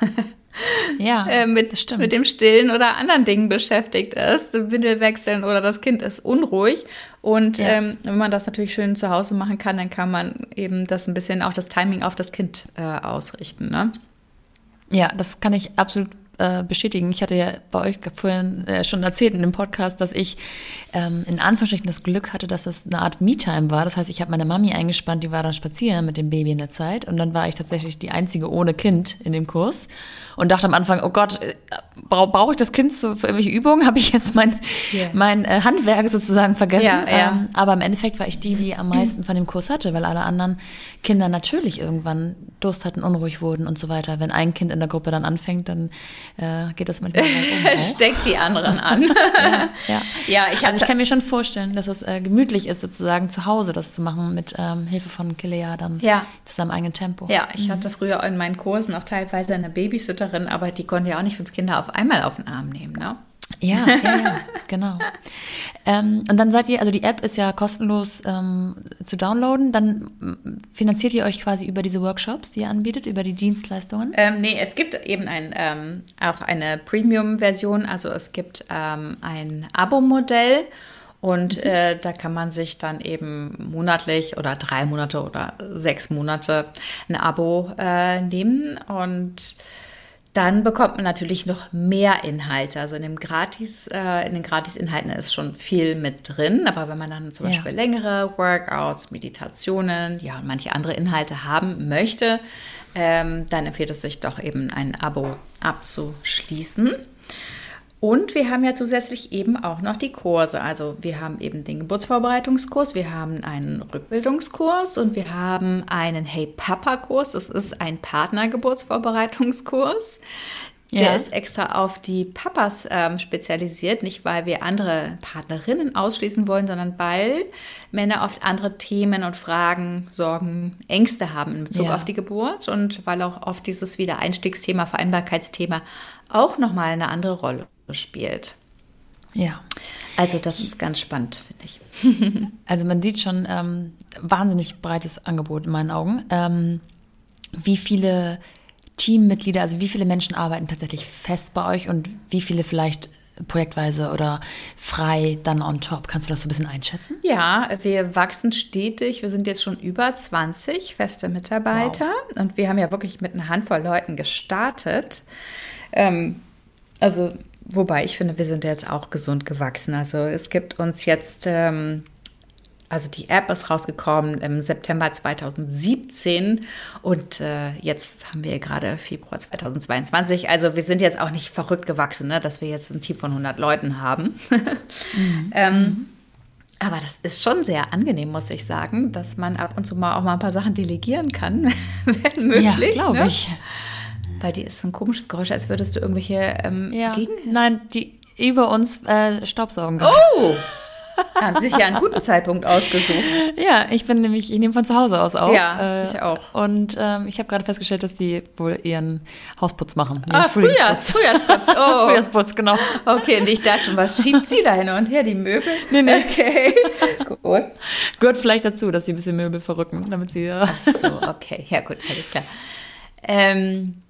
ja, äh, mit, mit dem Stillen oder anderen Dingen beschäftigt ist, Windel wechseln oder das Kind ist unruhig. Und ja. ähm, wenn man das natürlich schön zu Hause machen kann, dann kann man eben das ein bisschen auch das Timing auf das Kind äh, ausrichten. Ne? Ja, das kann ich absolut äh, bestätigen. Ich hatte ja bei euch vorhin äh, schon erzählt in dem Podcast, dass ich ähm, in Anführungsstrichen das Glück hatte, dass das eine Art Me-Time war. Das heißt, ich habe meine Mami eingespannt, die war dann spazieren mit dem Baby in der Zeit und dann war ich tatsächlich die einzige ohne Kind in dem Kurs und dachte am Anfang, oh Gott, äh, bra brauche ich das Kind so für irgendwelche Übungen? Habe ich jetzt mein, yeah. mein äh, Handwerk sozusagen vergessen? Ja, ja. Ähm, aber im Endeffekt war ich die, die am meisten von dem Kurs hatte, weil alle anderen Kinder natürlich irgendwann Durst hatten, unruhig wurden und so weiter. Wenn ein Kind in der Gruppe dann anfängt, dann äh, geht das manchmal um. Steckt die anderen an. ja, ja. ja ich, also ich kann mir schon vorstellen, dass es äh, gemütlich ist, sozusagen zu Hause das zu machen mit ähm, Hilfe von Kilea dann ja. zu seinem eigenen Tempo. Ja, ich mhm. hatte früher in meinen Kursen auch teilweise eine Babysitterin, aber die konnte ja auch nicht fünf Kinder auf einmal auf den Arm nehmen, ne? Ja, ja, ja genau. Ähm, und dann seid ihr, also die App ist ja kostenlos ähm, zu downloaden. Dann finanziert ihr euch quasi über diese Workshops, die ihr anbietet, über die Dienstleistungen? Ähm, nee, es gibt eben ein, ähm, auch eine Premium-Version. Also es gibt ähm, ein Abo-Modell. Und mhm. äh, da kann man sich dann eben monatlich oder drei Monate oder sechs Monate ein Abo äh, nehmen. Und dann bekommt man natürlich noch mehr Inhalte. Also in, dem Gratis, äh, in den Gratis-Inhalten ist schon viel mit drin. Aber wenn man dann zum Beispiel ja. längere Workouts, Meditationen, ja, und manche andere Inhalte haben möchte, ähm, dann empfiehlt es sich doch eben ein Abo abzuschließen. Und wir haben ja zusätzlich eben auch noch die Kurse. Also wir haben eben den Geburtsvorbereitungskurs, wir haben einen Rückbildungskurs und wir haben einen Hey Papa Kurs. Das ist ein Partnergeburtsvorbereitungskurs. Der ja. ist extra auf die Papas ähm, spezialisiert, nicht weil wir andere Partnerinnen ausschließen wollen, sondern weil Männer oft andere Themen und Fragen, Sorgen, Ängste haben in Bezug ja. auf die Geburt und weil auch oft dieses Wiedereinstiegsthema, Vereinbarkeitsthema auch nochmal eine andere Rolle spielt. Ja. Also das ist ganz spannend, finde ich. also man sieht schon ähm, wahnsinnig breites Angebot in meinen Augen. Ähm, wie viele Teammitglieder, also wie viele Menschen arbeiten tatsächlich fest bei euch und wie viele vielleicht projektweise oder frei dann on top? Kannst du das so ein bisschen einschätzen? Ja, wir wachsen stetig. Wir sind jetzt schon über 20 feste Mitarbeiter wow. und wir haben ja wirklich mit einer Handvoll Leuten gestartet. Ähm, also Wobei ich finde, wir sind jetzt auch gesund gewachsen. Also es gibt uns jetzt ähm, also die App ist rausgekommen im September 2017 und äh, jetzt haben wir gerade Februar 2022. Also wir sind jetzt auch nicht verrückt gewachsen, ne, dass wir jetzt ein Team von 100 Leuten haben. mhm. ähm, aber das ist schon sehr angenehm, muss ich sagen, dass man ab und zu mal auch mal ein paar Sachen delegieren kann, wenn möglich. Ja, glaube ne? ich. Bei dir ist so ein komisches Geräusch, als würdest du irgendwelche ähm, ja. Gegen... Nein, die über uns äh, Staubsaugen. Oh! Haben sich ja einen guten Zeitpunkt ausgesucht. Ja, ich bin nämlich, ich nehme von zu Hause aus auf. Ja, äh, ich auch. Und ähm, ich habe gerade festgestellt, dass die wohl ihren Hausputz machen. Ah, Frühjahrs, Frühjahrsputz. Oh. Frühjahrsputz, genau. Okay, und ich dachte schon, was schiebt sie da hin und her, die Möbel? Nee, nee. Okay, gut. Gehört vielleicht dazu, dass sie ein bisschen Möbel verrücken, damit sie... Ach so, okay. Ja gut, alles klar. Ähm,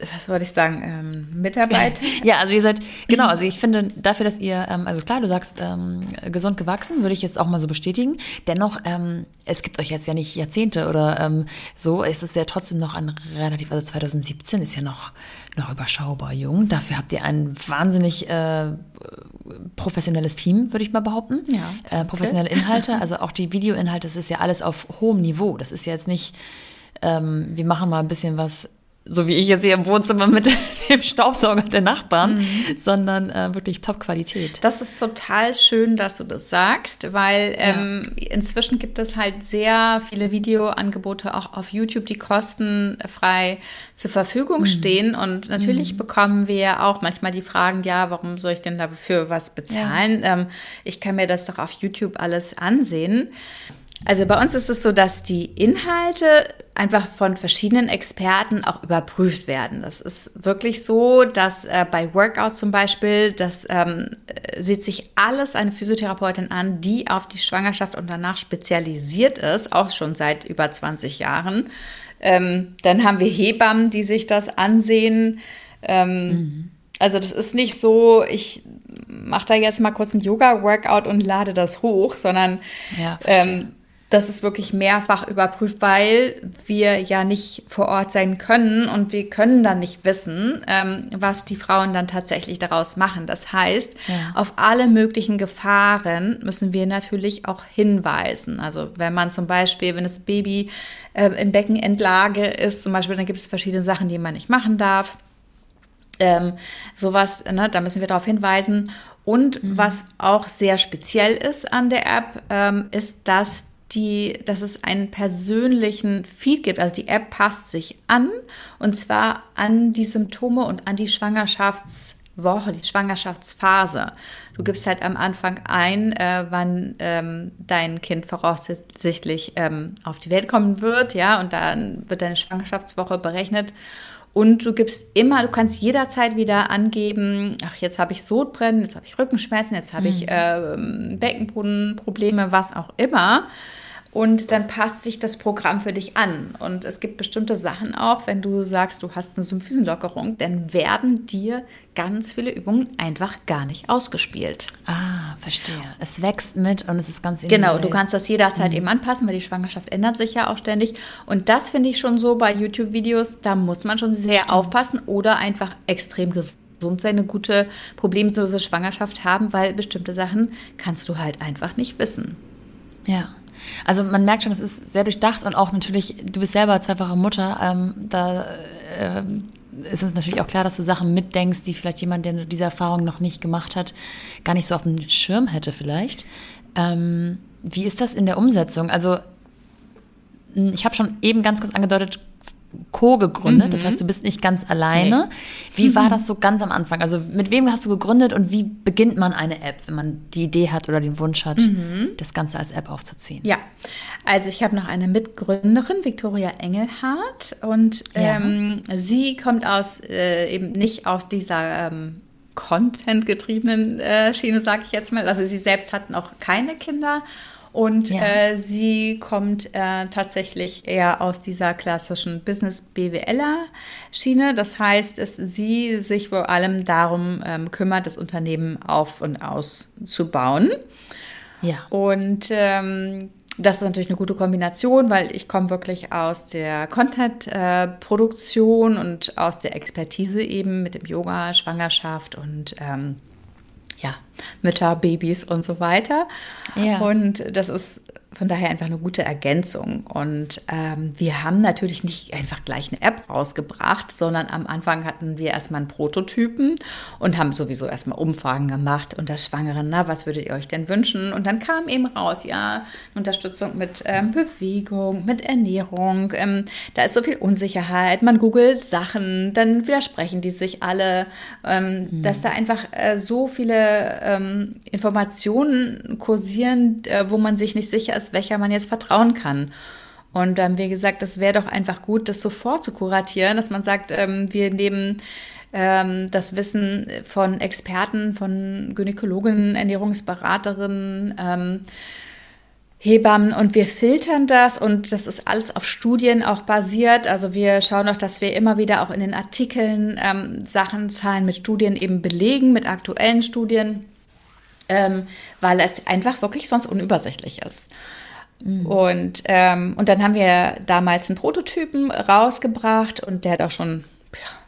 was wollte ich sagen, ähm, Mitarbeiter? Ja, also ihr seid, genau, also ich finde dafür, dass ihr, ähm, also klar, du sagst ähm, gesund gewachsen, würde ich jetzt auch mal so bestätigen. Dennoch, ähm, es gibt euch jetzt ja nicht Jahrzehnte oder ähm, so, ist es ja trotzdem noch ein relativ, also 2017 ist ja noch, noch überschaubar jung. Dafür habt ihr ein wahnsinnig äh, professionelles Team, würde ich mal behaupten. Ja, äh, professionelle Inhalte, also auch die Videoinhalte, das ist ja alles auf hohem Niveau. Das ist ja jetzt nicht, ähm, wir machen mal ein bisschen was so wie ich jetzt hier im Wohnzimmer mit dem Staubsauger der Nachbarn, mhm. sondern äh, wirklich Top-Qualität. Das ist total schön, dass du das sagst, weil ähm, ja. inzwischen gibt es halt sehr viele Videoangebote auch auf YouTube, die kostenfrei zur Verfügung mhm. stehen. Und natürlich mhm. bekommen wir auch manchmal die Fragen, ja, warum soll ich denn dafür was bezahlen? Ja. Ähm, ich kann mir das doch auf YouTube alles ansehen. Also bei uns ist es so, dass die Inhalte einfach von verschiedenen Experten auch überprüft werden. Das ist wirklich so, dass äh, bei Workout zum Beispiel, das ähm, sieht sich alles eine Physiotherapeutin an, die auf die Schwangerschaft und danach spezialisiert ist, auch schon seit über 20 Jahren. Ähm, dann haben wir Hebammen, die sich das ansehen. Ähm, mhm. Also das ist nicht so, ich mache da jetzt mal kurz ein Yoga-Workout und lade das hoch, sondern ja, ähm, das ist wirklich mehrfach überprüft, weil wir ja nicht vor Ort sein können und wir können dann nicht wissen, ähm, was die Frauen dann tatsächlich daraus machen. Das heißt, ja. auf alle möglichen Gefahren müssen wir natürlich auch hinweisen. Also wenn man zum Beispiel, wenn das Baby äh, in Beckenendlage ist, zum Beispiel, dann gibt es verschiedene Sachen, die man nicht machen darf. Ähm, sowas, ne, da müssen wir darauf hinweisen. Und mhm. was auch sehr speziell ist an der App, ähm, ist, dass die, dass es einen persönlichen Feed gibt. Also die App passt sich an und zwar an die Symptome und an die Schwangerschaftswoche, die Schwangerschaftsphase. Du gibst halt am Anfang ein, äh, wann ähm, dein Kind voraussichtlich ähm, auf die Welt kommen wird, ja, und dann wird deine Schwangerschaftswoche berechnet. Und du gibst immer, du kannst jederzeit wieder angeben, ach, jetzt habe ich Sodbrennen, jetzt habe ich Rückenschmerzen, jetzt habe mhm. ich äh, Beckenbodenprobleme, was auch immer und dann passt sich das Programm für dich an. Und es gibt bestimmte Sachen auch, wenn du sagst, du hast eine Symphysenlockerung, dann werden dir ganz viele Übungen einfach gar nicht ausgespielt. Ah, verstehe. Es wächst mit und es ist ganz individuell. Genau, du kannst das jederzeit mhm. eben anpassen, weil die Schwangerschaft ändert sich ja auch ständig. Und das finde ich schon so bei YouTube-Videos, da muss man schon sehr Stimmt. aufpassen oder einfach extrem gesund sein, eine gute, problemlose Schwangerschaft haben, weil bestimmte Sachen kannst du halt einfach nicht wissen. Ja. Also man merkt schon, es ist sehr durchdacht und auch natürlich, du bist selber zweifache Mutter, ähm, da äh, ist es natürlich auch klar, dass du Sachen mitdenkst, die vielleicht jemand, der diese Erfahrung noch nicht gemacht hat, gar nicht so auf dem Schirm hätte vielleicht. Ähm, wie ist das in der Umsetzung? Also ich habe schon eben ganz kurz angedeutet, Co gegründet. Mhm. Das heißt, du bist nicht ganz alleine. Nee. Wie war das so ganz am Anfang? Also mit wem hast du gegründet und wie beginnt man eine App, wenn man die Idee hat oder den Wunsch hat, mhm. das Ganze als App aufzuziehen? Ja, also ich habe noch eine Mitgründerin, Viktoria Engelhardt, und ja. ähm, sie kommt aus äh, eben nicht aus dieser ähm, Content-getriebenen äh, Schiene, sage ich jetzt mal. Also sie selbst hat noch keine Kinder und ja. äh, sie kommt äh, tatsächlich eher aus dieser klassischen Business-BWLer-Schiene. Das heißt, dass sie sich vor allem darum ähm, kümmert, das Unternehmen auf und auszubauen. Ja. Und ähm, das ist natürlich eine gute Kombination, weil ich komme wirklich aus der Content-Produktion äh, und aus der Expertise eben mit dem Yoga, Schwangerschaft und ähm, ja, Mütter, Babys und so weiter. Ja. Und das ist von daher einfach eine gute Ergänzung. Und ähm, wir haben natürlich nicht einfach gleich eine App rausgebracht, sondern am Anfang hatten wir erstmal einen Prototypen und haben sowieso erstmal Umfragen gemacht unter Schwangeren. Na, was würdet ihr euch denn wünschen? Und dann kam eben raus, ja, Unterstützung mit ähm, Bewegung, mit Ernährung. Ähm, da ist so viel Unsicherheit. Man googelt Sachen, dann widersprechen die sich alle, mhm. dass da einfach äh, so viele ähm, Informationen kursieren, äh, wo man sich nicht sicher ist, ist, welcher man jetzt vertrauen kann. Und dann, wie gesagt, das wäre doch einfach gut, das sofort zu kuratieren, dass man sagt, ähm, wir nehmen ähm, das Wissen von Experten, von Gynäkologinnen, Ernährungsberaterinnen, ähm, Hebammen und wir filtern das und das ist alles auf Studien auch basiert. Also wir schauen auch, dass wir immer wieder auch in den Artikeln ähm, Sachen, Zahlen mit Studien eben belegen, mit aktuellen Studien ähm, weil es einfach wirklich sonst unübersichtlich ist. Mhm. Und, ähm, und dann haben wir damals einen Prototypen rausgebracht und der hat auch schon ein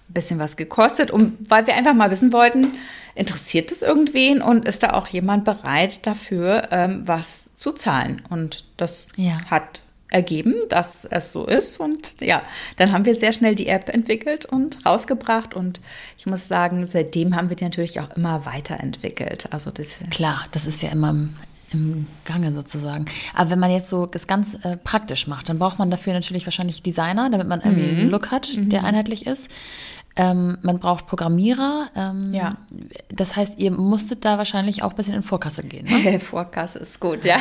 bisschen was gekostet, um, weil wir einfach mal wissen wollten, interessiert es irgendwen und ist da auch jemand bereit dafür, ähm, was zu zahlen? Und das ja. hat ergeben, dass es so ist. Und ja, dann haben wir sehr schnell die App entwickelt und rausgebracht. Und ich muss sagen, seitdem haben wir die natürlich auch immer weiterentwickelt. Also das Klar, das ist ja immer im, im Gange sozusagen. Aber wenn man jetzt so das ganz äh, praktisch macht, dann braucht man dafür natürlich wahrscheinlich Designer, damit man irgendwie mhm. einen Look hat, der mhm. einheitlich ist. Ähm, man braucht Programmierer. Ähm, ja. Das heißt, ihr musstet da wahrscheinlich auch ein bisschen in Vorkasse gehen. Ne? Vorkasse ist gut, ja.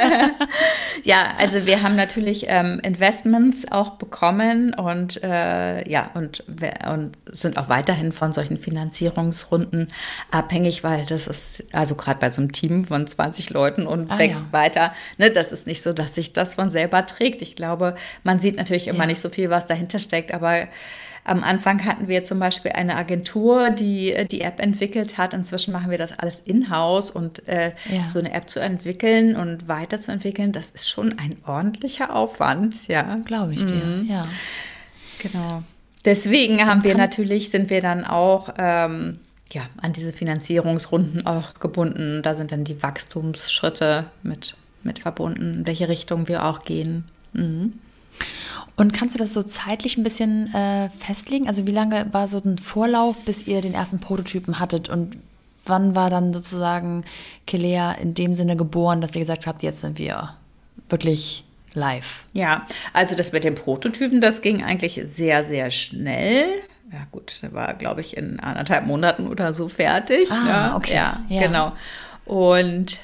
ja, also wir haben natürlich ähm, Investments auch bekommen und äh, ja, und, und sind auch weiterhin von solchen Finanzierungsrunden abhängig, weil das ist, also gerade bei so einem Team von 20 Leuten und ah, wächst ja. weiter, ne, das ist nicht so, dass sich das von selber trägt. Ich glaube, man sieht natürlich immer ja. nicht so viel, was dahinter steckt, aber am Anfang hatten wir zum Beispiel eine Agentur, die äh, die App entwickelt hat. Inzwischen machen wir das alles in-house und äh, ja. so eine App zu entwickeln und weiterzuentwickeln, das ist schon ein ordentlicher Aufwand, ja. Glaube ich dir, mhm. ja. Genau. Deswegen haben wir natürlich, sind wir dann auch ähm, ja, an diese Finanzierungsrunden auch gebunden. Da sind dann die Wachstumsschritte mit, mit verbunden, in welche Richtung wir auch gehen. Mhm. Und kannst du das so zeitlich ein bisschen äh, festlegen? Also wie lange war so ein Vorlauf, bis ihr den ersten Prototypen hattet und wann war dann sozusagen Kelea in dem Sinne geboren, dass ihr gesagt habt, jetzt sind wir wirklich live? Ja, also das mit dem Prototypen, das ging eigentlich sehr, sehr schnell. Ja gut, der war, glaube ich, in anderthalb Monaten oder so fertig. Ah, ja, okay. Ja, ja, genau. Und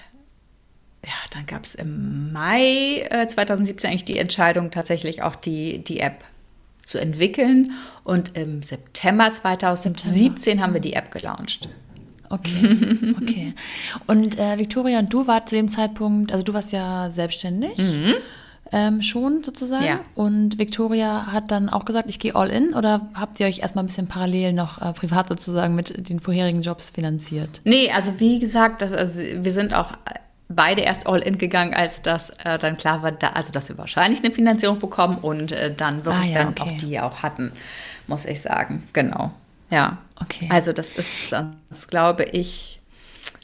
ja, dann gab es im Mai äh, 2017 eigentlich die Entscheidung, tatsächlich auch die, die App zu entwickeln. Und im September 2017 September. haben wir die App gelauncht. Okay, okay. Und äh, Victoria und du warst zu dem Zeitpunkt, also du warst ja selbstständig. Mhm. Ähm, schon sozusagen. Ja. Und Victoria hat dann auch gesagt, ich gehe all in oder habt ihr euch erstmal ein bisschen parallel noch äh, privat sozusagen mit den vorherigen Jobs finanziert? Nee, also wie gesagt, das, also wir sind auch beide erst all in gegangen, als das äh, dann klar war, da, also dass wir wahrscheinlich eine Finanzierung bekommen und äh, dann wirklich ah, ja, dann okay. auch die auch hatten, muss ich sagen. Genau. Ja. Okay. Also das ist sonst, glaube ich,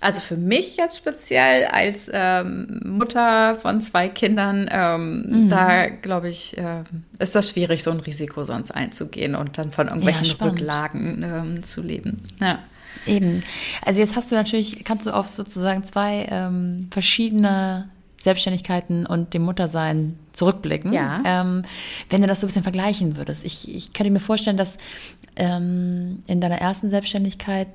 also für mich jetzt speziell als ähm, Mutter von zwei Kindern, ähm, mhm. da glaube ich, äh, ist das schwierig, so ein Risiko sonst einzugehen und dann von irgendwelchen ja, Rücklagen ähm, zu leben. Ja. Eben. Also jetzt hast du natürlich, kannst du auf sozusagen zwei ähm, verschiedene Selbstständigkeiten und dem Muttersein zurückblicken. Ja. Ähm, wenn du das so ein bisschen vergleichen würdest. Ich, ich könnte mir vorstellen, dass ähm, in deiner ersten Selbstständigkeit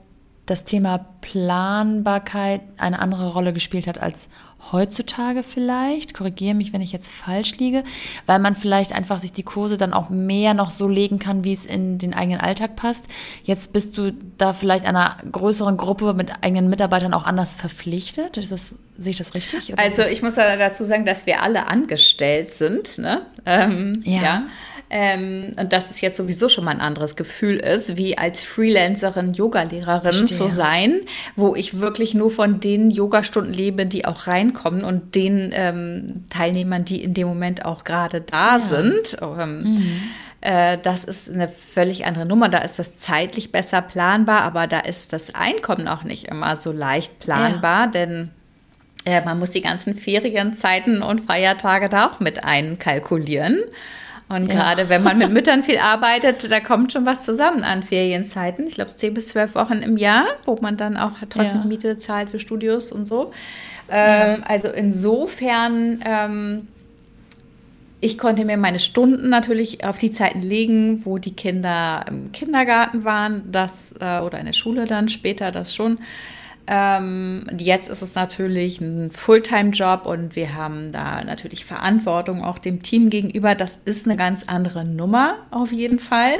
das Thema Planbarkeit eine andere Rolle gespielt hat als heutzutage vielleicht. Korrigiere mich, wenn ich jetzt falsch liege, weil man vielleicht einfach sich die Kurse dann auch mehr noch so legen kann, wie es in den eigenen Alltag passt. Jetzt bist du da vielleicht einer größeren Gruppe mit eigenen Mitarbeitern auch anders verpflichtet. Ist das, sehe ich das richtig? Oder also ich muss dazu sagen, dass wir alle angestellt sind. Ne? Ähm, ja. ja. Ähm, und dass es jetzt sowieso schon mal ein anderes Gefühl ist, wie als Freelancerin, Yogalehrerin zu sein, wo ich wirklich nur von den Yogastunden lebe, die auch reinkommen und den ähm, Teilnehmern, die in dem Moment auch gerade da ja. sind. Ähm, mhm. Äh, das ist eine völlig andere Nummer. Da ist das zeitlich besser planbar, aber da ist das Einkommen auch nicht immer so leicht planbar, ja. denn äh, man muss die ganzen Ferienzeiten und Feiertage da auch mit einkalkulieren. Und ja. gerade wenn man mit Müttern viel arbeitet, da kommt schon was zusammen an Ferienzeiten. Ich glaube, zehn bis zwölf Wochen im Jahr, wo man dann auch trotzdem ja. Miete zahlt für Studios und so. Ähm, also insofern, ähm, ich konnte mir meine Stunden natürlich auf die Zeiten legen, wo die Kinder im Kindergarten waren, das äh, oder in der Schule dann später das schon. Ähm, jetzt ist es natürlich ein Fulltime-Job und wir haben da natürlich Verantwortung auch dem Team gegenüber. Das ist eine ganz andere Nummer auf jeden Fall.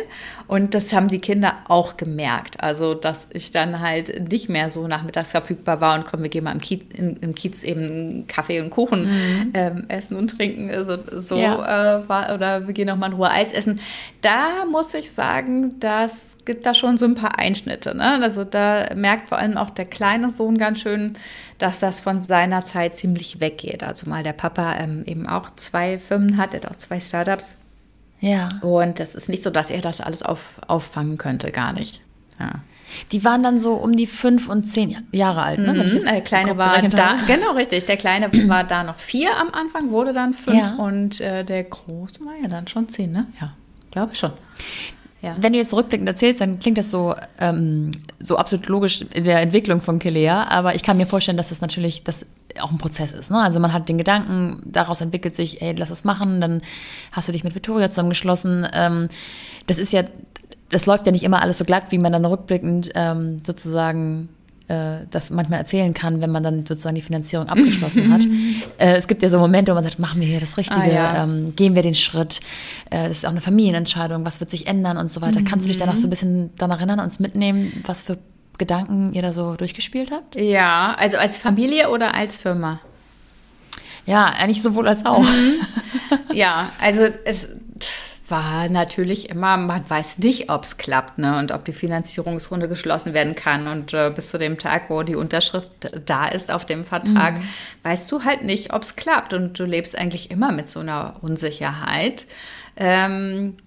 Und das haben die Kinder auch gemerkt. Also, dass ich dann halt nicht mehr so nachmittags verfügbar war und komm, wir gehen mal im Kiez, in, im Kiez eben Kaffee und Kuchen mhm. ähm, essen und trinken. Also, so ja. äh, war, oder wir gehen noch mal in Ruhe Eis essen. Da muss ich sagen, dass gibt da schon so ein paar Einschnitte. Ne? Also da merkt vor allem auch der kleine Sohn ganz schön, dass das von seiner Zeit ziemlich weggeht. Also mal der Papa ähm, eben auch zwei Firmen hat, er hat auch zwei Startups. Ja. Und es ist nicht so, dass er das alles auf, auffangen könnte, gar nicht. Ja. Die waren dann so um die fünf und zehn Jahre alt, ne? Mhm, der Kleine war da, genau richtig. Der Kleine war da noch vier am Anfang, wurde dann fünf ja. und äh, der Große war ja dann schon zehn, ne? Ja, glaube schon. Ja. Wenn du jetzt rückblickend erzählst, dann klingt das so, ähm, so absolut logisch in der Entwicklung von Kelea, aber ich kann mir vorstellen, dass das natürlich das auch ein Prozess ist. Ne? Also man hat den Gedanken, daraus entwickelt sich, ey, lass es machen, dann hast du dich mit Victoria zusammengeschlossen. Ähm, das ist ja, das läuft ja nicht immer alles so glatt, wie man dann rückblickend ähm, sozusagen äh, das manchmal erzählen kann, wenn man dann sozusagen die Finanzierung abgeschlossen hat. äh, es gibt ja so Momente, wo man sagt, machen wir hier das Richtige, ah, ja. ähm, gehen wir den Schritt. Äh, das ist auch eine Familienentscheidung, was wird sich ändern und so weiter. Mhm. Kannst du dich da noch so ein bisschen daran erinnern, uns mitnehmen, was für Gedanken ihr da so durchgespielt habt? Ja, also als Familie oder als Firma? Ja, eigentlich sowohl als auch. Mhm. Ja, also es war natürlich immer, man weiß nicht, ob es klappt ne? und ob die Finanzierungsrunde geschlossen werden kann. Und äh, bis zu dem Tag, wo die Unterschrift da ist auf dem Vertrag, mhm. weißt du halt nicht, ob es klappt. Und du lebst eigentlich immer mit so einer Unsicherheit. Ähm,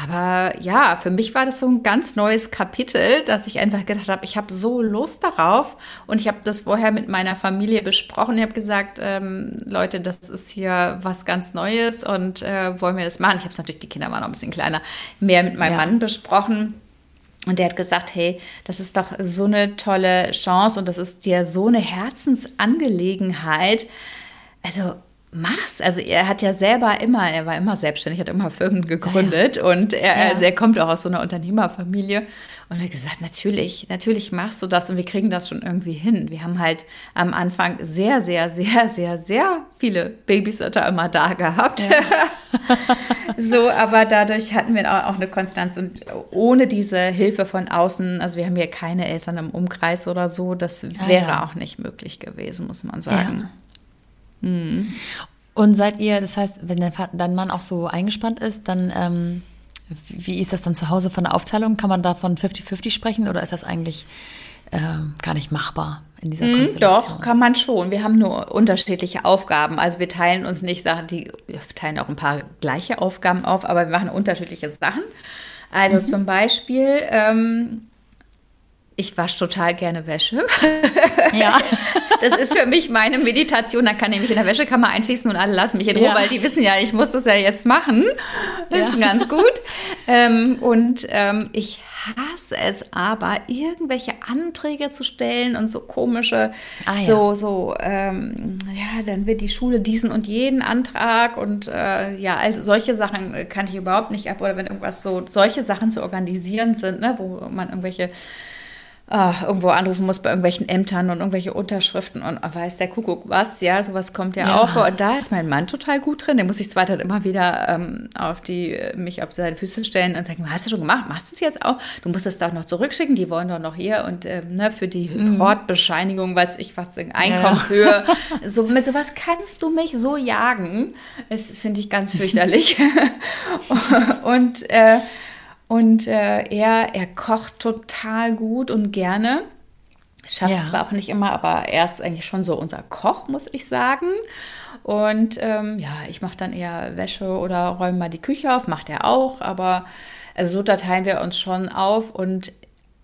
aber ja, für mich war das so ein ganz neues Kapitel, dass ich einfach gedacht habe, ich habe so Lust darauf. Und ich habe das vorher mit meiner Familie besprochen. Ich habe gesagt, ähm, Leute, das ist hier was ganz Neues und äh, wollen wir das machen? Ich habe es natürlich, die Kinder waren noch ein bisschen kleiner, mehr mit meinem ja. Mann besprochen. Und der hat gesagt, hey, das ist doch so eine tolle Chance und das ist dir so eine Herzensangelegenheit. Also mach's. Also er hat ja selber immer, er war immer selbstständig, hat immer Firmen gegründet ja, ja. und er, ja. also er kommt auch aus so einer Unternehmerfamilie und er hat gesagt, natürlich, natürlich machst du das und wir kriegen das schon irgendwie hin. Wir haben halt am Anfang sehr, sehr, sehr, sehr, sehr viele Babysitter immer da gehabt. so, aber dadurch hatten wir auch eine Konstanz und ohne diese Hilfe von außen, also wir haben hier keine Eltern im Umkreis oder so, das wäre auch nicht möglich gewesen, muss man sagen. Mhm. Und seid ihr, das heißt, wenn dein Mann auch so eingespannt ist, dann ähm, wie ist das dann zu Hause von der Aufteilung? Kann man da von 50-50 sprechen oder ist das eigentlich äh, gar nicht machbar in dieser mm, Konstellation? Doch, kann man schon. Wir haben nur unterschiedliche Aufgaben. Also wir teilen uns nicht Sachen, die wir teilen auch ein paar gleiche Aufgaben auf, aber wir machen unterschiedliche Sachen. Also mhm. zum Beispiel ähm, ich wasche total gerne Wäsche. Ja. Das ist für mich meine Meditation. Da kann ich mich in der Wäschekammer einschließen und alle lassen mich in Ruhe, ja. weil die wissen ja, ich muss das ja jetzt machen. Das ja. ist ganz gut. Ähm, und ähm, ich hasse es aber, irgendwelche Anträge zu stellen und so komische, ah, so, so, ähm, ja, dann wird die Schule diesen und jeden Antrag und äh, ja, also solche Sachen kann ich überhaupt nicht ab. Oder wenn irgendwas so, solche Sachen zu organisieren sind, ne, wo man irgendwelche äh, irgendwo anrufen muss bei irgendwelchen Ämtern und irgendwelche Unterschriften und weiß der Kuckuck was, ja, sowas kommt ja, ja. auch vor. Und da ist mein Mann total gut drin. Der muss sich zwar dann immer wieder ähm, auf die, mich auf seine Füße stellen und sagen, hast du schon gemacht? Machst du es jetzt auch? Du musst es doch noch zurückschicken, die wollen doch noch hier und ähm, ne, für die mhm. Hortbescheinigung, weiß ich was, Einkommenshöhe. Ja. So, mit sowas kannst du mich so jagen. Das finde ich ganz fürchterlich. und äh, und äh, er, er kocht total gut und gerne. Schafft ja. es zwar auch nicht immer, aber er ist eigentlich schon so unser Koch, muss ich sagen. Und ähm, ja, ich mache dann eher Wäsche oder räume mal die Küche auf, macht er auch. Aber also so da teilen wir uns schon auf und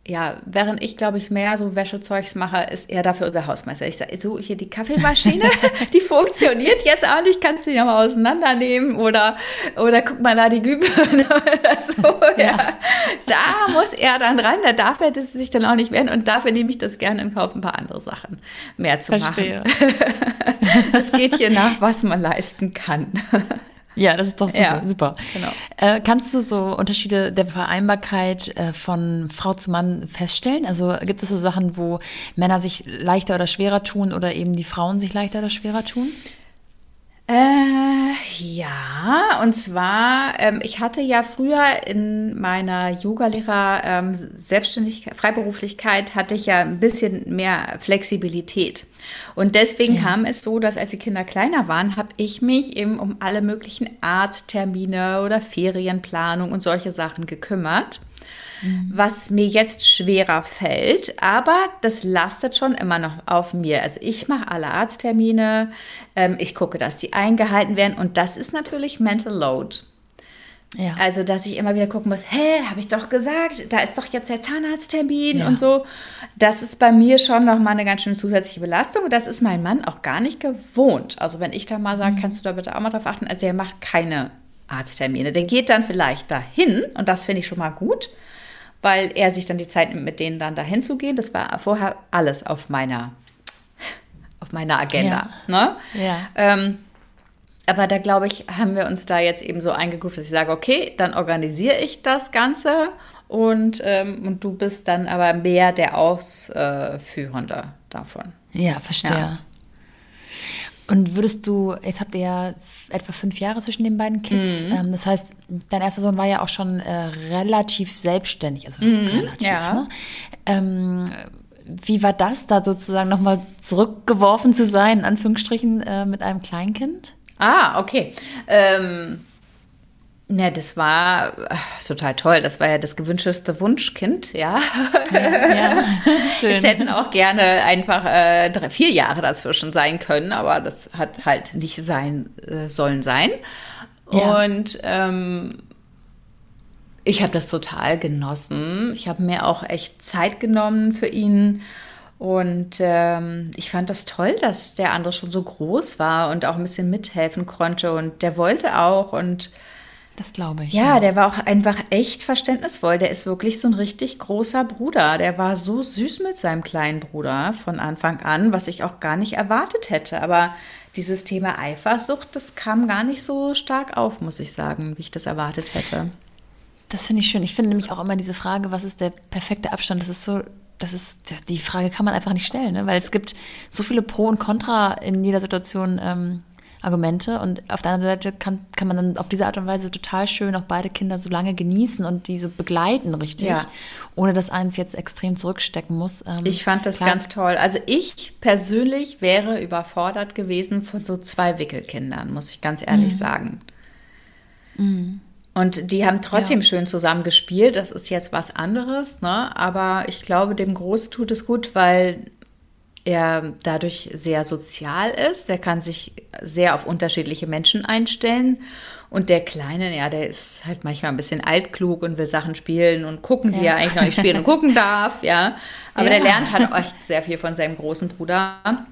ja, während ich, glaube ich, mehr so Wäschezeugs mache, ist er dafür unser Hausmeister. Ich sage, so, hier die Kaffeemaschine, die funktioniert jetzt auch nicht, kannst du die nochmal auseinandernehmen oder, oder guck mal da die Glühbirne oder so. Ja. ja. Da muss er dann ran, da darf er das sich dann auch nicht werden und dafür nehme ich das gerne in Kauf, ein paar andere Sachen mehr zu Verstehe. machen. Es geht hier nach, was man leisten kann. Ja, das ist doch super. Ja, super. Genau. Äh, kannst du so Unterschiede der Vereinbarkeit äh, von Frau zu Mann feststellen? Also gibt es so Sachen, wo Männer sich leichter oder schwerer tun oder eben die Frauen sich leichter oder schwerer tun? Äh, ja, und zwar, ähm, ich hatte ja früher in meiner Yogalehrer ähm, Selbstständigkeit, Freiberuflichkeit hatte ich ja ein bisschen mehr Flexibilität. Und deswegen ja. kam es so, dass als die Kinder kleiner waren, habe ich mich eben um alle möglichen Arzttermine oder Ferienplanung und solche Sachen gekümmert. Mhm. was mir jetzt schwerer fällt, aber das lastet schon immer noch auf mir. Also ich mache alle Arzttermine, ähm, ich gucke, dass die eingehalten werden und das ist natürlich Mental Load. Ja. Also, dass ich immer wieder gucken muss, hä, habe ich doch gesagt, da ist doch jetzt der Zahnarzttermin ja. und so. Das ist bei mir schon nochmal eine ganz schöne zusätzliche Belastung und das ist mein Mann auch gar nicht gewohnt. Also, wenn ich da mal sage, mhm. kannst du da bitte auch mal drauf achten, also er macht keine Arzttermine. Der geht dann vielleicht dahin und das finde ich schon mal gut weil er sich dann die Zeit nimmt, mit denen dann dahin zu gehen. Das war vorher alles auf meiner, auf meiner Agenda. Ja. Ne? ja. Ähm, aber da glaube ich, haben wir uns da jetzt eben so eingegruft, dass ich sage, okay, dann organisiere ich das Ganze und, ähm, und du bist dann aber mehr der Ausführende davon. Ja, verstehe. Ja. Und würdest du, jetzt habt ihr ja etwa fünf Jahre zwischen den beiden Kids. Mhm. Ähm, das heißt, dein erster Sohn war ja auch schon äh, relativ selbstständig, also mhm, relativ. Ja. Ne? Ähm, wie war das, da sozusagen nochmal zurückgeworfen zu sein, in Anführungsstrichen, äh, mit einem Kleinkind? Ah, okay. Ähm, ja, das war ach, total toll. Das war ja das gewünschteste Wunschkind, ja. ja, ja. Schön. Es hätten auch gerne einfach äh, drei, vier Jahre dazwischen sein können, aber das hat halt nicht sein äh, sollen sein. Ja. Und ähm, ich habe das total genossen. Ich habe mir auch echt Zeit genommen für ihn. Und ähm, ich fand das toll, dass der andere schon so groß war und auch ein bisschen mithelfen konnte. Und der wollte auch. Und das glaube ich. Ja, ja, der war auch einfach echt verständnisvoll. Der ist wirklich so ein richtig großer Bruder. Der war so süß mit seinem kleinen Bruder von Anfang an, was ich auch gar nicht erwartet hätte. Aber dieses Thema Eifersucht, das kam gar nicht so stark auf, muss ich sagen, wie ich das erwartet hätte. Das finde ich schön. Ich finde nämlich auch immer diese Frage, was ist der perfekte Abstand? Das ist so, das ist, die Frage kann man einfach nicht stellen, ne? weil es gibt so viele Pro und Contra in jeder Situation. Ähm, Argumente. Und auf der anderen Seite kann, kann man dann auf diese Art und Weise total schön auch beide Kinder so lange genießen und die so begleiten, richtig, ja. ohne dass eins jetzt extrem zurückstecken muss. Ähm, ich fand das klar. ganz toll. Also ich persönlich wäre überfordert gewesen von so zwei Wickelkindern, muss ich ganz ehrlich mhm. sagen. Mhm. Und die haben trotzdem ja. schön zusammen gespielt. Das ist jetzt was anderes, ne? Aber ich glaube, dem Groß tut es gut, weil er dadurch sehr sozial ist. Der kann sich sehr auf unterschiedliche Menschen einstellen. Und der Kleine, ja, der ist halt manchmal ein bisschen altklug und will Sachen spielen und gucken, ja. die er eigentlich noch nicht spielen und gucken darf, ja. Aber ja. der lernt halt auch echt sehr viel von seinem großen Bruder.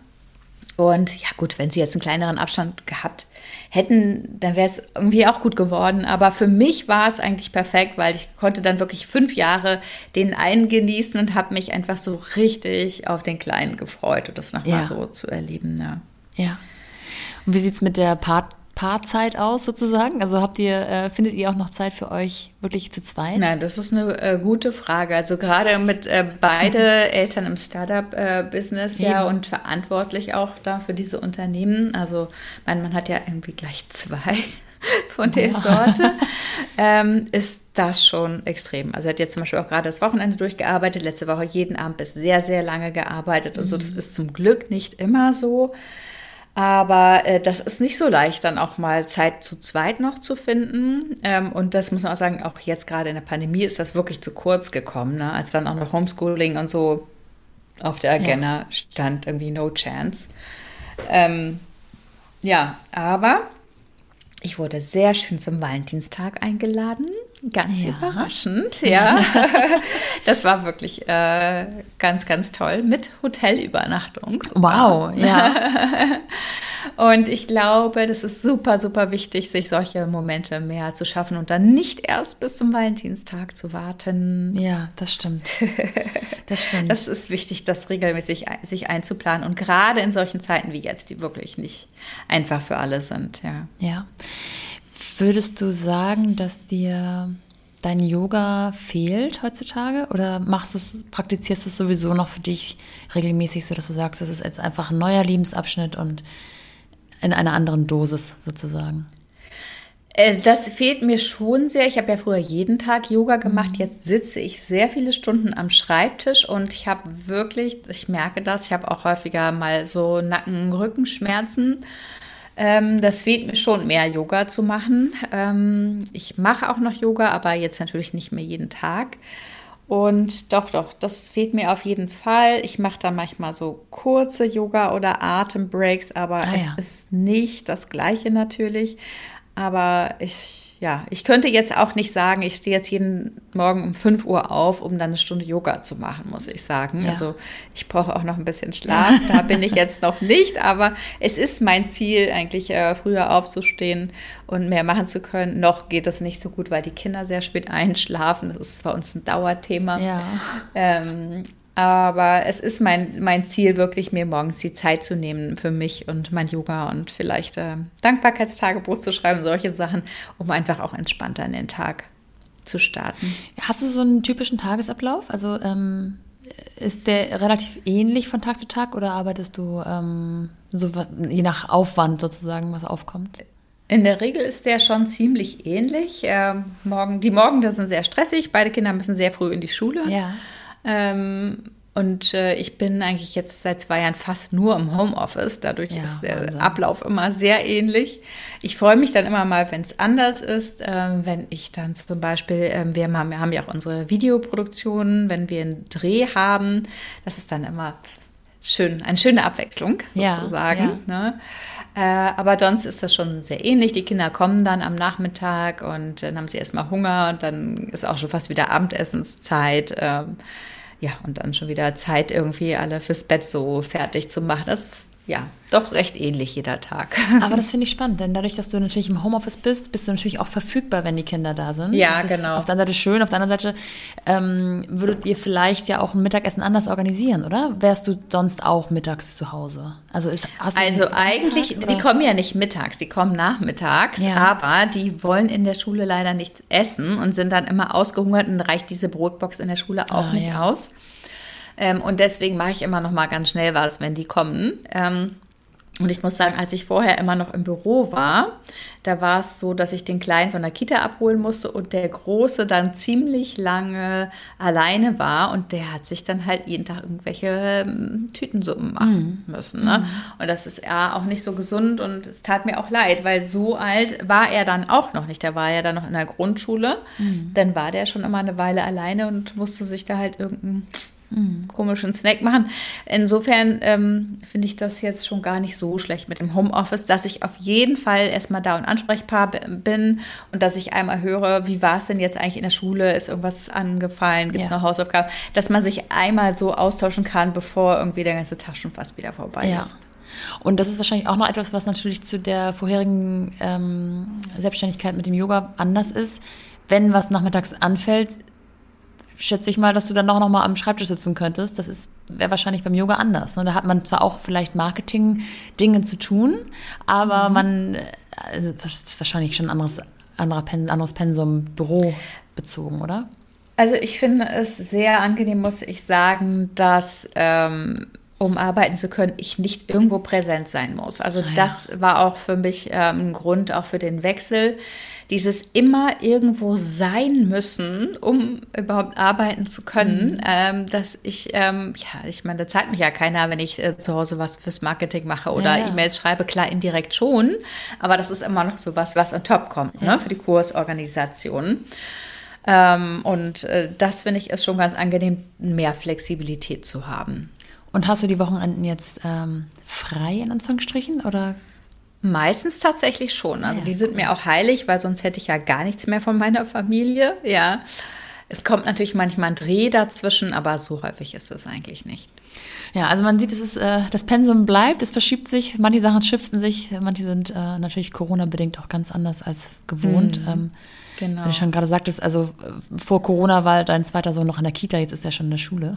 Und ja, gut, wenn sie jetzt einen kleineren Abstand gehabt hätten, dann wäre es irgendwie auch gut geworden. Aber für mich war es eigentlich perfekt, weil ich konnte dann wirklich fünf Jahre den einen genießen und habe mich einfach so richtig auf den Kleinen gefreut und das nochmal ja. so zu erleben. Ja. ja. Und wie sieht es mit der Part Paarzeit aus sozusagen? Also habt ihr, äh, findet ihr auch noch Zeit für euch wirklich zu zweit? Nein, das ist eine äh, gute Frage. Also gerade mit äh, beide Eltern im Startup-Business ja und verantwortlich auch da für diese Unternehmen. Also mein Mann hat ja irgendwie gleich zwei von der. Sorte, ähm, ist das schon extrem. Also er hat jetzt zum Beispiel auch gerade das Wochenende durchgearbeitet, letzte Woche jeden Abend bis sehr, sehr lange gearbeitet und mhm. so. Das ist zum Glück nicht immer so. Aber äh, das ist nicht so leicht, dann auch mal Zeit zu zweit noch zu finden. Ähm, und das muss man auch sagen, auch jetzt gerade in der Pandemie ist das wirklich zu kurz gekommen, ne? als dann auch noch Homeschooling und so auf der Agenda ja. stand, irgendwie no chance. Ähm, ja, aber ich wurde sehr schön zum Valentinstag eingeladen. Ganz ja. überraschend, ja. das war wirklich äh, ganz, ganz toll mit Hotelübernachtung. Wow, ja. und ich glaube, das ist super, super wichtig, sich solche Momente mehr zu schaffen und dann nicht erst bis zum Valentinstag zu warten. Ja, das stimmt. Das stimmt. Das ist wichtig, das regelmäßig sich einzuplanen und gerade in solchen Zeiten wie jetzt, die wirklich nicht einfach für alle sind, ja. Ja. Würdest du sagen, dass dir dein Yoga fehlt heutzutage oder machst du praktizierst du es sowieso noch für dich regelmäßig, so dass du sagst, das ist jetzt einfach ein neuer Lebensabschnitt und in einer anderen Dosis sozusagen? Äh, das fehlt mir schon sehr. Ich habe ja früher jeden Tag Yoga gemacht. Mhm. Jetzt sitze ich sehr viele Stunden am Schreibtisch und ich habe wirklich, ich merke das, ich habe auch häufiger mal so Nacken-Rückenschmerzen. Ähm, das fehlt mir schon mehr, Yoga zu machen. Ähm, ich mache auch noch Yoga, aber jetzt natürlich nicht mehr jeden Tag. Und doch, doch, das fehlt mir auf jeden Fall. Ich mache da manchmal so kurze Yoga- oder Atembreaks, aber ah, es ja. ist nicht das Gleiche natürlich. Aber ich ja, ich könnte jetzt auch nicht sagen, ich stehe jetzt jeden Morgen um 5 Uhr auf, um dann eine Stunde Yoga zu machen, muss ich sagen. Ja. Also ich brauche auch noch ein bisschen Schlaf. Da bin ich jetzt noch nicht, aber es ist mein Ziel, eigentlich äh, früher aufzustehen und mehr machen zu können. Noch geht das nicht so gut, weil die Kinder sehr spät einschlafen. Das ist bei uns ein Dauerthema. Ja. Ähm, aber es ist mein, mein Ziel, wirklich mir morgens die Zeit zu nehmen für mich und mein Yoga und vielleicht äh, Dankbarkeitstagebuch zu schreiben, solche Sachen, um einfach auch entspannter in den Tag zu starten. Hast du so einen typischen Tagesablauf? Also ähm, ist der relativ ähnlich von Tag zu Tag oder arbeitest du ähm, so je nach Aufwand sozusagen, was aufkommt? In der Regel ist der schon ziemlich ähnlich. Äh, morgen, die Morgen, sind sehr stressig. Beide Kinder müssen sehr früh in die Schule. Ja. Ähm, und äh, ich bin eigentlich jetzt seit zwei Jahren fast nur im Homeoffice. Dadurch ja, ist der Wahnsinn. Ablauf immer sehr ähnlich. Ich freue mich dann immer mal, wenn es anders ist. Äh, wenn ich dann zum Beispiel, äh, wir, haben, wir haben ja auch unsere Videoproduktionen, wenn wir einen Dreh haben, das ist dann immer schön, eine schöne Abwechslung sozusagen. Ja, ja. Ne? Äh, aber sonst ist das schon sehr ähnlich. Die Kinder kommen dann am Nachmittag und dann haben sie erstmal Hunger und dann ist auch schon fast wieder Abendessenszeit. Ähm, ja, und dann schon wieder Zeit, irgendwie alle fürs Bett so fertig zu machen. Das ja, doch recht ähnlich jeder Tag. Aber das finde ich spannend, denn dadurch, dass du natürlich im Homeoffice bist, bist du natürlich auch verfügbar, wenn die Kinder da sind. Ja, das genau. auf der einen Seite schön, auf der anderen Seite ähm, würdet ihr vielleicht ja auch ein Mittagessen anders organisieren, oder? Wärst du sonst auch mittags zu Hause? Also ist also eigentlich, Tag, die kommen ja nicht mittags, die kommen nachmittags, ja. aber die wollen in der Schule leider nichts essen und sind dann immer ausgehungert und reicht diese Brotbox in der Schule auch ah, nicht ja. aus. Ähm, und deswegen mache ich immer noch mal ganz schnell was, wenn die kommen. Ähm, und ich muss sagen, als ich vorher immer noch im Büro war, da war es so, dass ich den Kleinen von der Kita abholen musste und der Große dann ziemlich lange alleine war und der hat sich dann halt jeden Tag irgendwelche ähm, Tütensuppen machen mhm. müssen. Ne? Mhm. Und das ist ja auch nicht so gesund und es tat mir auch leid, weil so alt war er dann auch noch nicht. Der war ja dann noch in der Grundschule. Mhm. Dann war der schon immer eine Weile alleine und musste sich da halt irgendein Mhm. komischen Snack machen. Insofern ähm, finde ich das jetzt schon gar nicht so schlecht mit dem Homeoffice, dass ich auf jeden Fall erstmal da und ansprechbar bin und dass ich einmal höre, wie war es denn jetzt eigentlich in der Schule? Ist irgendwas angefallen? Gibt es ja. noch Hausaufgaben? Dass man sich einmal so austauschen kann, bevor irgendwie der ganze Tag schon fast wieder vorbei ja. ist. Und das ist wahrscheinlich auch noch etwas, was natürlich zu der vorherigen ähm, Selbstständigkeit mit dem Yoga anders ist. Wenn was nachmittags anfällt, schätze ich mal, dass du dann auch noch mal am Schreibtisch sitzen könntest. Das ist wäre wahrscheinlich beim Yoga anders. Ne? Da hat man zwar auch vielleicht Marketing-Dinge zu tun, aber mhm. man, also das ist wahrscheinlich schon ein anderes, anderer Pen, anderes Pensum Büro bezogen, oder? Also ich finde es sehr angenehm, muss ich sagen, dass ähm, um arbeiten zu können, ich nicht irgendwo präsent sein muss. Also ah, das war auch für mich ähm, ein Grund auch für den Wechsel dieses immer irgendwo sein müssen, um überhaupt arbeiten zu können, mhm. ähm, dass ich, ähm, ja, ich meine, da zahlt mich ja keiner, wenn ich äh, zu Hause was fürs Marketing mache oder ja, ja. E-Mails schreibe, klar, indirekt schon, aber das ist immer noch so was, was on top kommt, ne, ja. ne, für die Kursorganisation. Ähm, und äh, das finde ich ist schon ganz angenehm, mehr Flexibilität zu haben. Und hast du die Wochenenden jetzt ähm, frei in Anführungsstrichen oder Meistens tatsächlich schon. Also Ja, die sind mir auch heilig, weil sonst hätte ich ja gar nichts mehr von meiner Familie. Ja. Es kommt natürlich manchmal ein Dreh dazwischen, aber so häufig ist es eigentlich nicht. Ja, also man sieht, es ist, äh, das Pensum bleibt, es verschiebt sich, manche Sachen shiften sich, manche sind äh, natürlich Corona-bedingt auch ganz anders als gewohnt. Ähm, Genau. Wie du schon gerade sagtest, also äh, vor Corona war dein zweiter Sohn noch in der Kita, jetzt ist er schon in der Schule.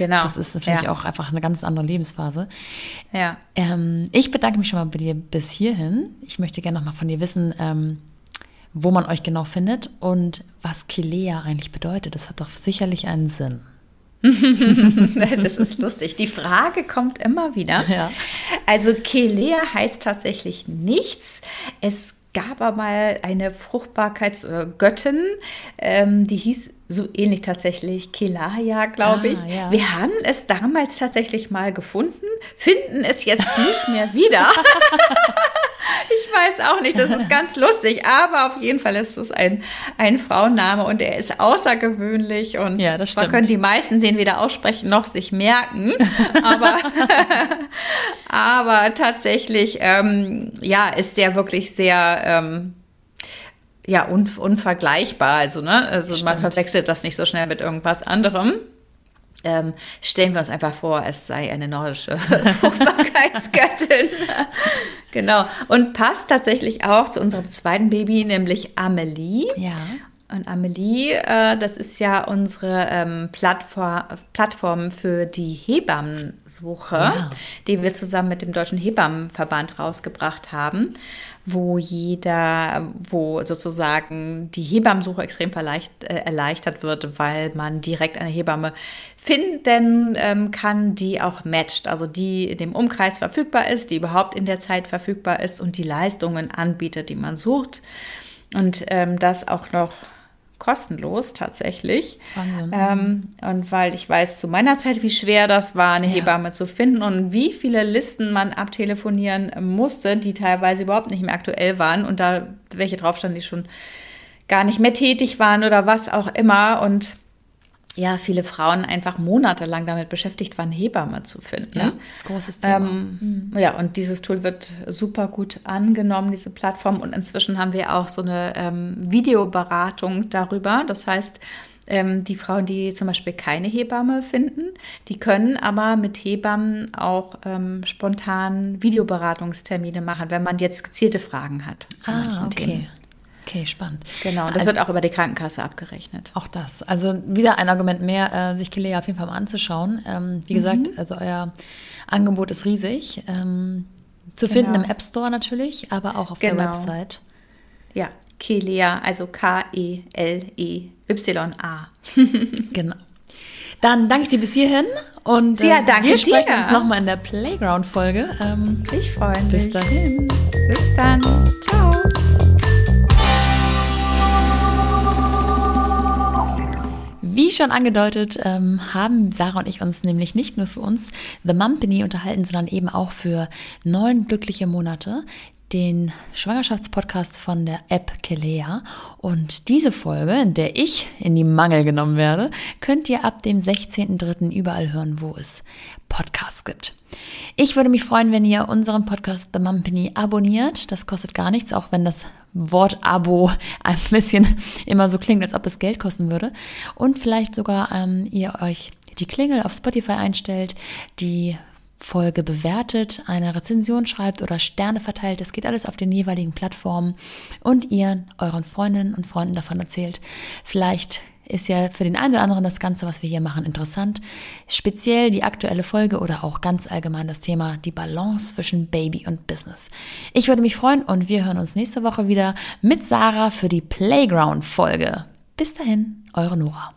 Genau. Das ist natürlich ja. auch einfach eine ganz andere Lebensphase. Ja. Ähm, ich bedanke mich schon mal bei dir bis hierhin. Ich möchte gerne noch mal von dir wissen, ähm, wo man euch genau findet und was Kilea eigentlich bedeutet. Das hat doch sicherlich einen Sinn. das ist lustig. Die Frage kommt immer wieder. Ja. Also Kelea heißt tatsächlich nichts. Es gab aber mal eine Fruchtbarkeitsgöttin, ähm, die hieß so ähnlich tatsächlich Kelaya, glaube Ah, ich. ja. Wir haben es damals tatsächlich mal gefunden, finden es jetzt nicht mehr wieder. Ich weiß auch nicht, das ist ganz lustig, aber auf jeden Fall ist es ein, ein Frauenname und er ist außergewöhnlich und Ja, das können die meisten den weder aussprechen noch sich merken, aber, aber tatsächlich, ähm, ja, ist der wirklich sehr, ähm, ja, un, unvergleichbar, also, ne, also man verwechselt das nicht so schnell mit irgendwas anderem. Ähm, stellen wir uns einfach vor, es sei eine nordische Fruchtbarkeitsgöttin. genau. Und passt tatsächlich auch zu unserem zweiten Baby, nämlich Amelie. Ja. Und Amelie, äh, das ist ja unsere ähm, Plattform, Plattform für die Hebammensuche, Ja. die wir zusammen mit dem Deutschen Hebammenverband rausgebracht haben, wo jeder, wo sozusagen die Hebammensuche extrem äh, erleichtert wird, weil man direkt eine Hebamme finden ähm, kann, die auch matcht, also die in dem Umkreis verfügbar ist, die überhaupt in der Zeit verfügbar ist und die Leistungen anbietet, die man sucht. Und ähm, das auch noch kostenlos tatsächlich. Wahnsinn. Ähm, und weil ich weiß zu meiner Zeit, wie schwer das war, eine Ja. Hebamme zu finden und wie viele Listen man abtelefonieren musste, die teilweise überhaupt nicht mehr aktuell waren und da welche drauf standen, die schon gar nicht mehr tätig waren oder was auch immer. Und ja, viele Frauen einfach monatelang damit beschäftigt waren, Hebamme zu finden. Ja, großes Thema. Ähm, Ja, und dieses Tool wird super gut angenommen, diese Plattform. Und inzwischen haben wir auch so eine ähm, Videoberatung darüber. Das heißt, ähm, die Frauen, die zum Beispiel keine Hebamme finden, die können aber mit Hebammen auch ähm, spontan Videoberatungstermine machen, wenn man jetzt gezielte Fragen hat zu ah, manchen okay. Themen. Okay, spannend. Genau, und das Also- wird auch über die Krankenkasse abgerechnet. Auch das. Also wieder ein Argument mehr, äh, sich Kilea auf jeden Fall mal anzuschauen. Ähm, wie gesagt, also euer Angebot ist riesig. Ähm, zu finden Genau. im App Store natürlich, aber auch auf der Genau. Website. Ja, Kelea, also K-E-L-E-Y-A. Genau. Dann danke ich dir bis hierhin und äh, Ja, danke wir sprechen dir. uns nochmal in der Playground-Folge. Ähm, Ich freue mich. bis dahin. Bis dann. Ciao. Wie schon angedeutet, ähm, haben Sarah und ich uns nämlich nicht nur für uns The Mumpany unterhalten, sondern eben auch für neun glückliche Monate, den Schwangerschaftspodcast von der App Kelea. Und diese Folge, in der ich in die Mangel genommen werde, könnt ihr ab dem 16.03. überall hören, wo es Podcasts gibt. Ich würde mich freuen, wenn ihr unseren Podcast The Mumpany abonniert. Das kostet gar nichts, auch wenn das Wort Abo ein bisschen immer so klingt, als ob es Geld kosten würde. Und vielleicht sogar ähm, ihr euch die Klingel auf Spotify einstellt, die Folge bewertet, eine Rezension schreibt oder Sterne verteilt. Das geht alles auf den jeweiligen Plattformen und ihr euren Freundinnen und Freunden davon erzählt. Vielleicht ist ja für den einen oder anderen das Ganze, was wir hier machen, interessant. Speziell die aktuelle Folge oder auch ganz allgemein das Thema die Balance zwischen Baby und Business. Ich würde mich freuen und wir hören uns nächste Woche wieder mit Sarah für die Playground-Folge. Bis dahin, eure Nora.